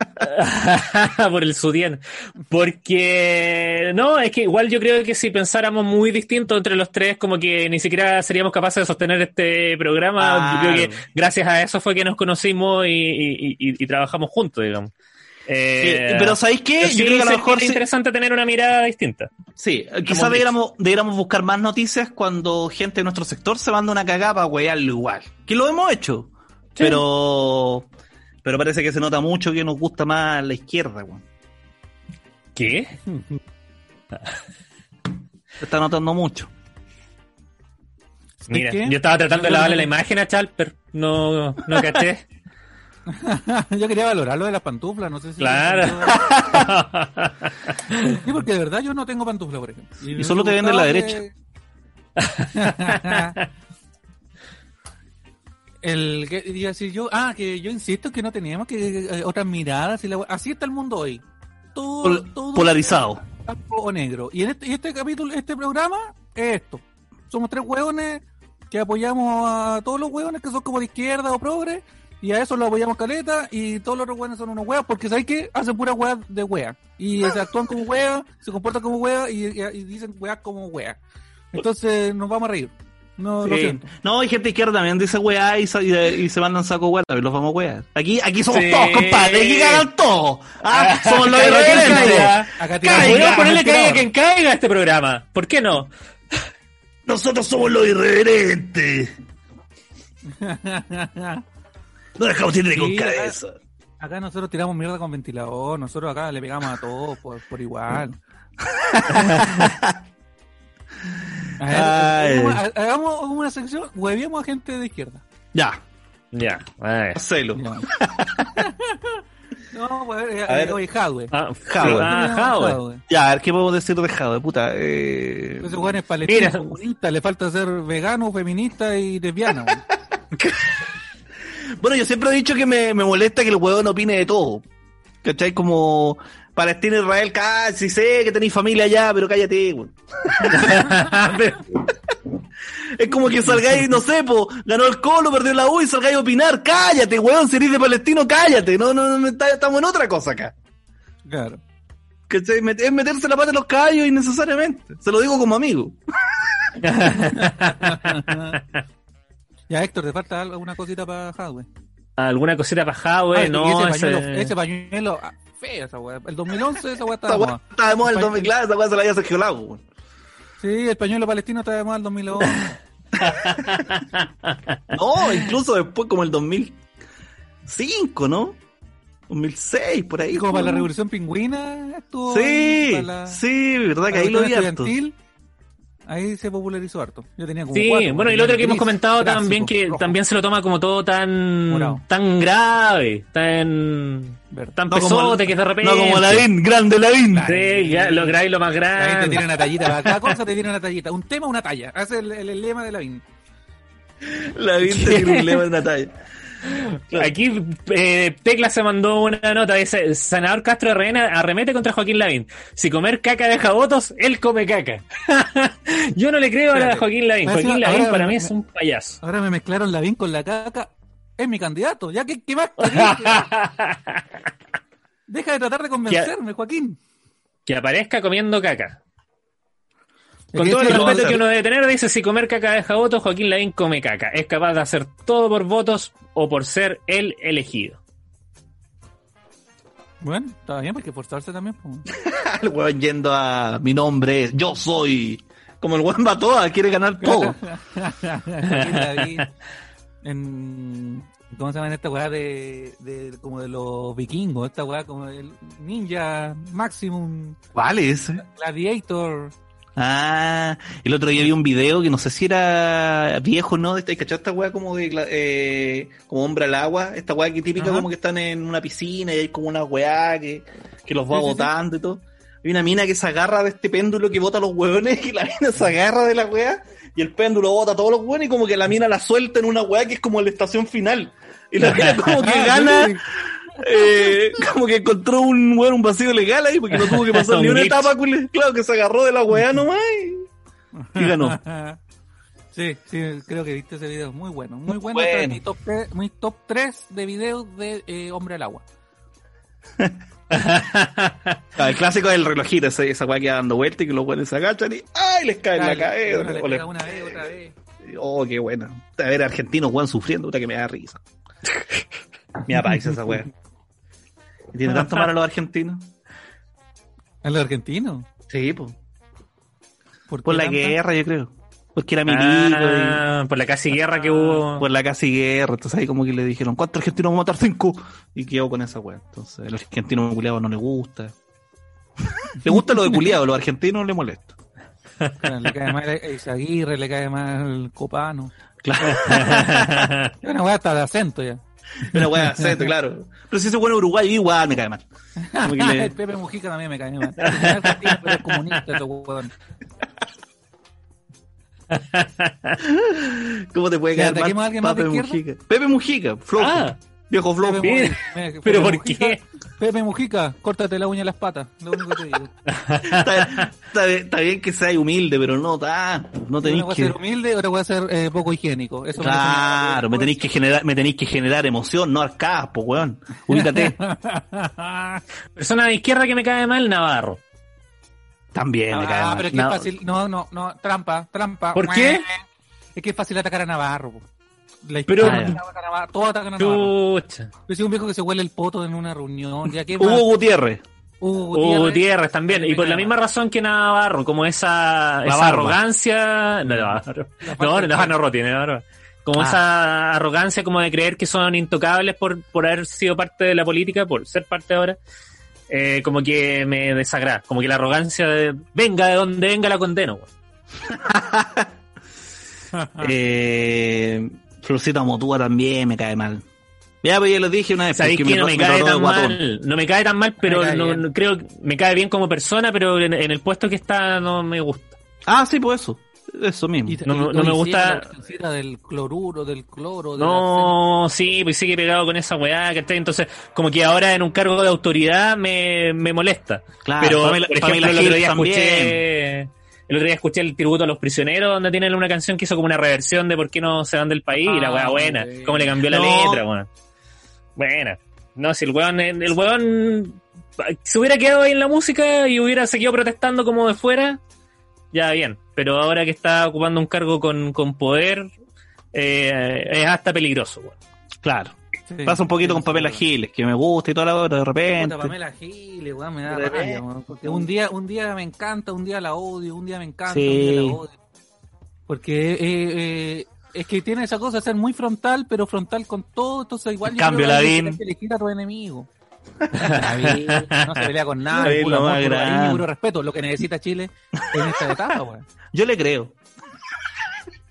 por el sudien. Porque, no, es que igual yo creo que si pensáramos muy distinto entre los tres, como que ni siquiera seríamos capaces de sostener este programa. Yo creo que gracias a eso fue que nos conocimos y, y- y- y trabajamos juntos, digamos. Eh, Sí, pero ¿sabéis qué? Yo sí creo que a lo mejor sí, interesante tener una mirada distinta. sí, quizás debiéramos, debiéramos buscar más noticias cuando gente de nuestro sector se manda una cagada para wearlo igual. Que lo hemos hecho. Sí. Pero pero parece que se nota mucho que nos gusta más la izquierda, weón. ¿Qué? Se está notando mucho. Mira, qué? yo estaba tratando de lavarle la imagen a Chalper, no, no caché. yo quería valorar lo de las pantuflas, no sé si. Claro. Sí, porque de verdad yo no tengo pantufla, por ejemplo. Y solo te venden la que- El que iba a decir yo, ah, que yo insisto que no teníamos que eh, otras miradas y la así está el mundo hoy. Todo, Pol- todo polarizado. blanco o negro. Y en este, y este capítulo, este programa es esto. Somos tres hueones que apoyamos a todos los hueones que son como de izquierda o progre, y a eso lo apoyamos caleta, y todos los otros hueones son unos hueas, porque ¿sabes qué? Hacen pura hueá de hueá. Y se actúan como hueá, se comportan como hueá, y, y- y dicen hueá como hueá. Entonces nos vamos a reír. No, lo Sí. siento. No, hay gente izquierda también dice weá y, sa- y, y se mandan saco weá, también los vamos a wear. Aquí, aquí somos Sí. todos, compadre, aquí ganan todos. Ah, somos los irreverentes. caiga. Acá Caiga, ponerle caiga quien caiga a este programa. ¿Por qué no? Nosotros somos los irreverentes. No dejamos ir de con Sí, cabeza. Acá nosotros tiramos mierda con ventilador, nosotros acá le pegamos a todos por, por igual. A ver, Ay. hagamos, hagamos una sección, hueviemos a gente de izquierda. Ya, Ya, hacelo. Ya. no, pues, A ver. eh, oye, Jadwe. Ah, Jadwe. ah, Jadwe. Ya, a ver, ¿qué podemos decir de Jado, puta? Eh... Ese weón es palestino, Mira. comunista, le falta ser vegano, feminista y lesbiana. Bueno, yo siempre he dicho que me, me molesta que el huevón opine de todo. ¿Cachai? Como Palestina, Israel, casi sé que tenéis familia allá, pero cállate, weón. Es como que salgáis, no sé, po, ganó el Colo, perdió la U y salgáis a opinar. Cállate, weón, si eres de palestino, cállate. No, no, no, estamos en otra cosa acá. Claro. ¿Cachai? Es meterse la pata en los caballos innecesariamente. Se lo digo como amigo. Ya, Héctor, ¿te falta algo- alguna cosita para Jadwe? ¿Alguna cosita para Jadwe? Ah, y no, ese ese- pañuelo, ese pañuelo ah, feo esa weá. El 2011 esa weá estaba de moda. está de moda el Pa- 2000, claro, esa weá se la había Sergio Lago, weón. Sí, el pañuelo palestino estaba de moda el 2011. No, incluso después como el 2005, ¿no? 2006, por ahí. Como para la revolución pingüina estuvo. Sí, la- sí, verdad que ahí lo vi harto. Ahí se popularizó harto. Yo tenía como Sí, cuatro, bueno, y lo otro que hemos comentado clásico, también que rojo. también se lo toma como todo tan Morado. tan grave, tan Verde. tan No como- pesote que de repente. No como Lavín, grande Lavín. Sí, ya, lo grave y lo más La gente grande. tiene una tallita, cada cosa te tiene una tallita. Un tema, una talla. Hace el, el- el lema de la VIN. Lavín te tiene un lema en una talla. Aquí eh, Tecla se mandó una nota, dice, senador Castro Reina arremete contra Joaquín Lavín. Si comer caca deja votos, él come caca. Yo no le creo a la Joaquín Lavín. Ahora Joaquín Lavín ahora para me- mí es un payaso. Ahora me mezclaron la con la caca. Es mi candidato. Ya que, ¿qué más? Deja de tratar de convencerme, Joaquín. que aparezca comiendo caca. Es Con todo el respeto que uno debe tener, dice, si comer caca deja votos, Joaquín Lavín come caca. Es capaz de hacer todo por votos o por ser el elegido. Bueno, está bien, porque forzarse también. pues. El weón yendo a mi nombre es yo soy. Como el weón va a todas, quiere ganar todo. En, ¿Cómo se llama esta weá de, de como de los vikingos? Esta weá como el Ninja Maximum Vale ese. Gladiator. Ah, el otro día vi un video que no sé si era viejo, ¿no? ¿Hay cachado esta weá como de eh, como hombre al agua? Esta weá que típica Ajá. como que están en una piscina y hay como una weá que, que los va Sí, sí, sí. botando y todo. Hay una mina que se agarra de este péndulo que bota los hueones y la mina se agarra de la weá y el péndulo bota a todos los hueones y como que la mina la suelta en una weá que es como la estación final. Y la mina como que gana, eh, como que encontró un weón, un vacío legal ahí porque no tuvo que pasar ni una etapa, claro que se agarró de la weá nomás y, y ganó. Sí, sí, creo que viste ese video. Muy bueno, muy bueno. Bueno. Mi top, tre- mi top 3 de videos de eh, Hombre al Agua. El clásico del relojito, esa, esa weá que va dando vuelta y que los buenos se agachan y ¡ay! les cae en la cabeza. O les- una vez, otra vez. Oh, qué buena. A ver, argentinos, weón, sufriendo, puta que me da risa. Me da país esa weá. ¿Y ¿Tiene tanto mal a los argentinos? ¿En los argentinos? Sí, pues. ¿Por, Por la tanta? guerra, yo creo. Porque era milico Ah, por la casi guerra que hubo. y por la casi guerra. Entonces ahí como que le dijeron, ¿cuántos argentinos vamos a matar? Cinco. Y quedó con esa weá. Entonces, el argentino culiado no le gusta. le gusta lo de culiado, los argentinos le molesta. Bueno, Le cae mal a Isaguirre, le cae mal Copano. Claro. Una weá hasta de acento ya. Una weá, claro. Pero si ese bueno uruguayo igual me cae mal. Le- El Pepe Mujica también me cae mal. Es argentino, pero es comunista ese weón. ¿Cómo te puede ¿Le caer mal Pepe? Mujica? Pepe Mujica, flojo. Ah. Viejo flojo. Pepe ¿Pero por Mujica, qué? Pepe Mujica, córtate la uña de las patas. Lo único que te digo. Está, está bien- está bien que sea humilde, pero no tanto. No tenéis Una voy a que. ser humilde, otra voy a ser eh, poco higiénico. Eso Claro, me tenéis que generar, me tenéis que generar emoción, no arcadas, po, weón. Ubícate. Persona de izquierda que me cae mal, Navarro. También me cae Ah, mal. pero es que No, es fácil. No, no, no. Trampa, trampa. ¿Por qué? Es que es fácil atacar a Navarro. po. La Pero- Navarro, todos atacan a Navarro. Chucha. Yo soy un viejo que se huele el poto en una reunión. Ya que Hugo Gutiérrez. Hugo Hugo Gutiérrez también. Y por la misma razón que Navarro, como esa, esa arrogancia. No, Navarro. No, Navarro no tiene barba. Como Ah. esa arrogancia como de creer que son intocables por, por haber sido parte de la política, por ser parte ahora. eh, como que me desagrada. Como que la arrogancia de venga de donde venga la condeno. Eh, Florcita Motúa también me cae mal. Ya, pues ya lo dije una vez. Sabéis porque que no me me cae tan mal. No me cae tan mal, pero Me no, no- creo que me cae bien como persona, pero en, en el puesto que está no me gusta. Ah, sí, pues eso. Eso mismo. Y- No me- y- no me gusta- la del cloruro, del cloro. No, sí, pues sigue pegado con esa weá, que Entonces, como que ahora en un cargo de autoridad me, me molesta. Claro, Pero, Pamela- por ejemplo, el otro Giles día también. escuché, el otro día escuché el tributo a los prisioneros, donde tienen una canción que hizo como una reversión de por qué no se van del país, y la weá Ah, buena, bueno. cómo le cambió la No. letra, weón. Buena. No, si el weón, el weón se hubiera quedado ahí en la música y hubiera seguido protestando como de fuera, ya bien. Pero ahora que está ocupando un cargo con, con poder, eh, es hasta peligroso, weón. Claro. Sí. Pasa un poquito Sí, con Pamela Giles, que me gusta y toda la hora, de repente. Puta, Pamela Giles, weón, me da rabia, weón, porque un día, un día me encanta, un día la odio, un día me encanta, Sí. un día la odio. Porque eh, eh, es que tiene esa cosa de ser muy frontal, pero frontal con todo, entonces igual yo cambio, creo que elegir a tu enemigo. No se pelea con nada, puro amor, más puro cariño, grande. puro respeto, lo que necesita Chile en esta etapa, weón. Yo le creo.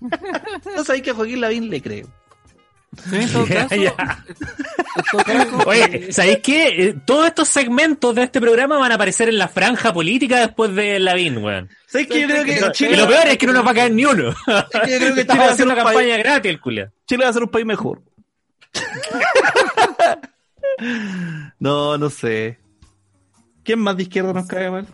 no sabéis que a Joaquín Lavín le creo. Oye, ¿sabéis qué? Eh, Todos estos segmentos de este programa van a aparecer en la franja política después de Lavín, weón. ¿Sabéis que yo creo que Y lo peor es que no nos va a caer ni uno. yo creo que Chile va a un una país, campaña gratis, el culia. Chile va a ser un país mejor. No, no sé. ¿Quién más de izquierda nos cae mal?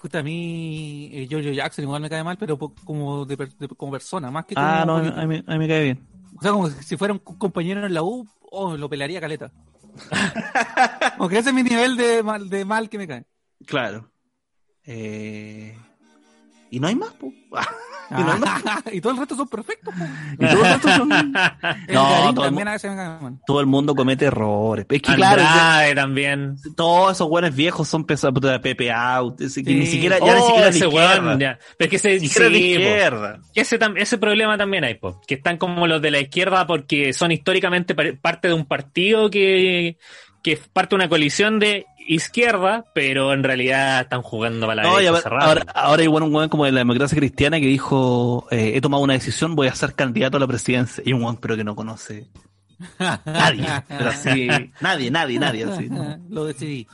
Puta, a mí eh, Giorgio Jackson igual me cae mal, pero como, de, per- de- como persona, más que como Ah, no, a mí- a mí me cae bien. O sea, como si fuera un co- compañero en la U, oh, lo pelaría caleta. Porque ese es mi nivel de mal, de mal que me cae. Claro. Eh... Y no hay más, po. Y no hay más. y todo el resto son perfectos. po. Y todos los otros son- El No, todo el, también a veces me todo el mundo comete errores. Es que claro, también. todos esos buenos viejos son pesados, puta, Pepe Out, ese que Sí. ni siquiera, ya ni Oh, siquiera de ese izquierda. weón, ya. Pero es que ese, Ni siquiera sí, izquierda. ese, tam- ese problema también hay, po, que están como los de la izquierda porque son históricamente par- parte de un partido que, que parte de una coalición de izquierda, pero en realidad están jugando para la No, derecha ahora, ahora, bueno, un weón como de la democracia cristiana que dijo, eh, he tomado una decisión, voy a ser candidato a la presidencia. Y un weón pero que no conoce nadie. Pero así, nadie, nadie, nadie. Así, no. Lo decidí.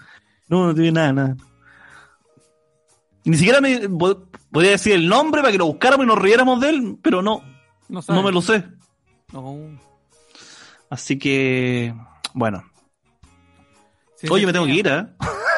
No, no tiene nada, nada. Ni siquiera me po- podría decir el nombre para que lo buscáramos y nos riéramos de él, pero no, No, no me lo sé. No. Así que, bueno. Sí, Oye, me tengo que ir, ¿eh?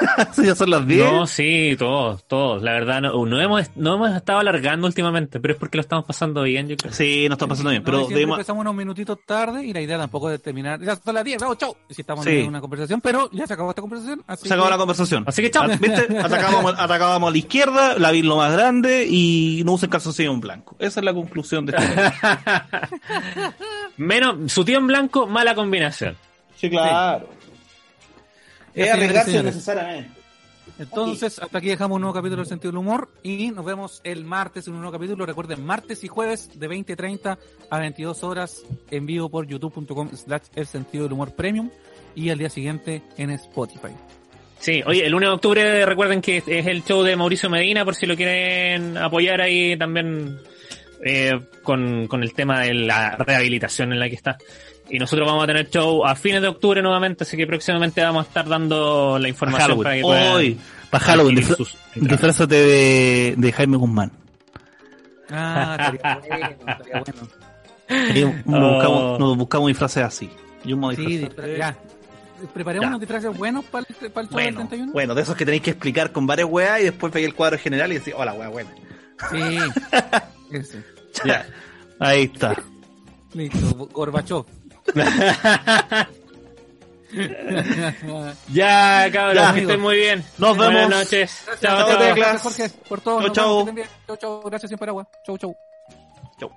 Ya son las 10. No, sí, todos, todos. La verdad, no, no hemos, no hemos estado alargando últimamente, pero es porque lo estamos pasando bien, yo creo. Sí, no está pasando bien, No, pero debemos- empezamos unos minutitos tarde y la idea tampoco es terminar. Ya son las 10, vamos, chau. Si estamos Sí. en una conversación, pero ya se acabó esta conversación. Así se acabó que- la conversación. Así que chao. Ah, ¿Viste? Atacábamos, atacábamos a la izquierda, la vi lo más grande y no usen calzoncillo en blanco. Esa es la conclusión de este Menos, su tío en blanco, mala combinación. Sí, claro. Es arriesgarse necesariamente. Entonces, hasta aquí dejamos un nuevo capítulo del sentido del humor y nos vemos el martes en un nuevo capítulo. Recuerden, martes y jueves de 20.30 a 22 horas en vivo por youtube.com slash el sentido del humor premium y al día siguiente en Spotify. Sí, oye, el 1 de octubre recuerden que es el show de Mauricio Medina, por si lo quieren apoyar ahí también eh, con, con el tema de la rehabilitación en la que está. Y nosotros vamos a tener show a fines de octubre nuevamente, así que próximamente vamos a estar dando la información para que puedan Hoy, para Halloween, entradas. disfrázate de, de Jaime Guzmán. Ah, estaría bueno, estaría bueno. Nos, Oh. buscamos, nos buscamos disfraces así. Y un modo Sí, ya. Preparemos Ya. unos disfraces buenos para el, para el show del Bueno, 31. bueno, de esos que tenéis que explicar con varias weas y después pegué el cuadro general y decir, hola, wea buena. Sí. Ese. Ya, ahí está. Listo, Gorbachov. Ya, cabros, Ya, que estén muy bien. Nos Buenas vemos. noches. Gracias, Chao, chao, chao. Gracias, Jorge, por todo. Chau. Gracias, siempre agua. Chau, chau. Chau.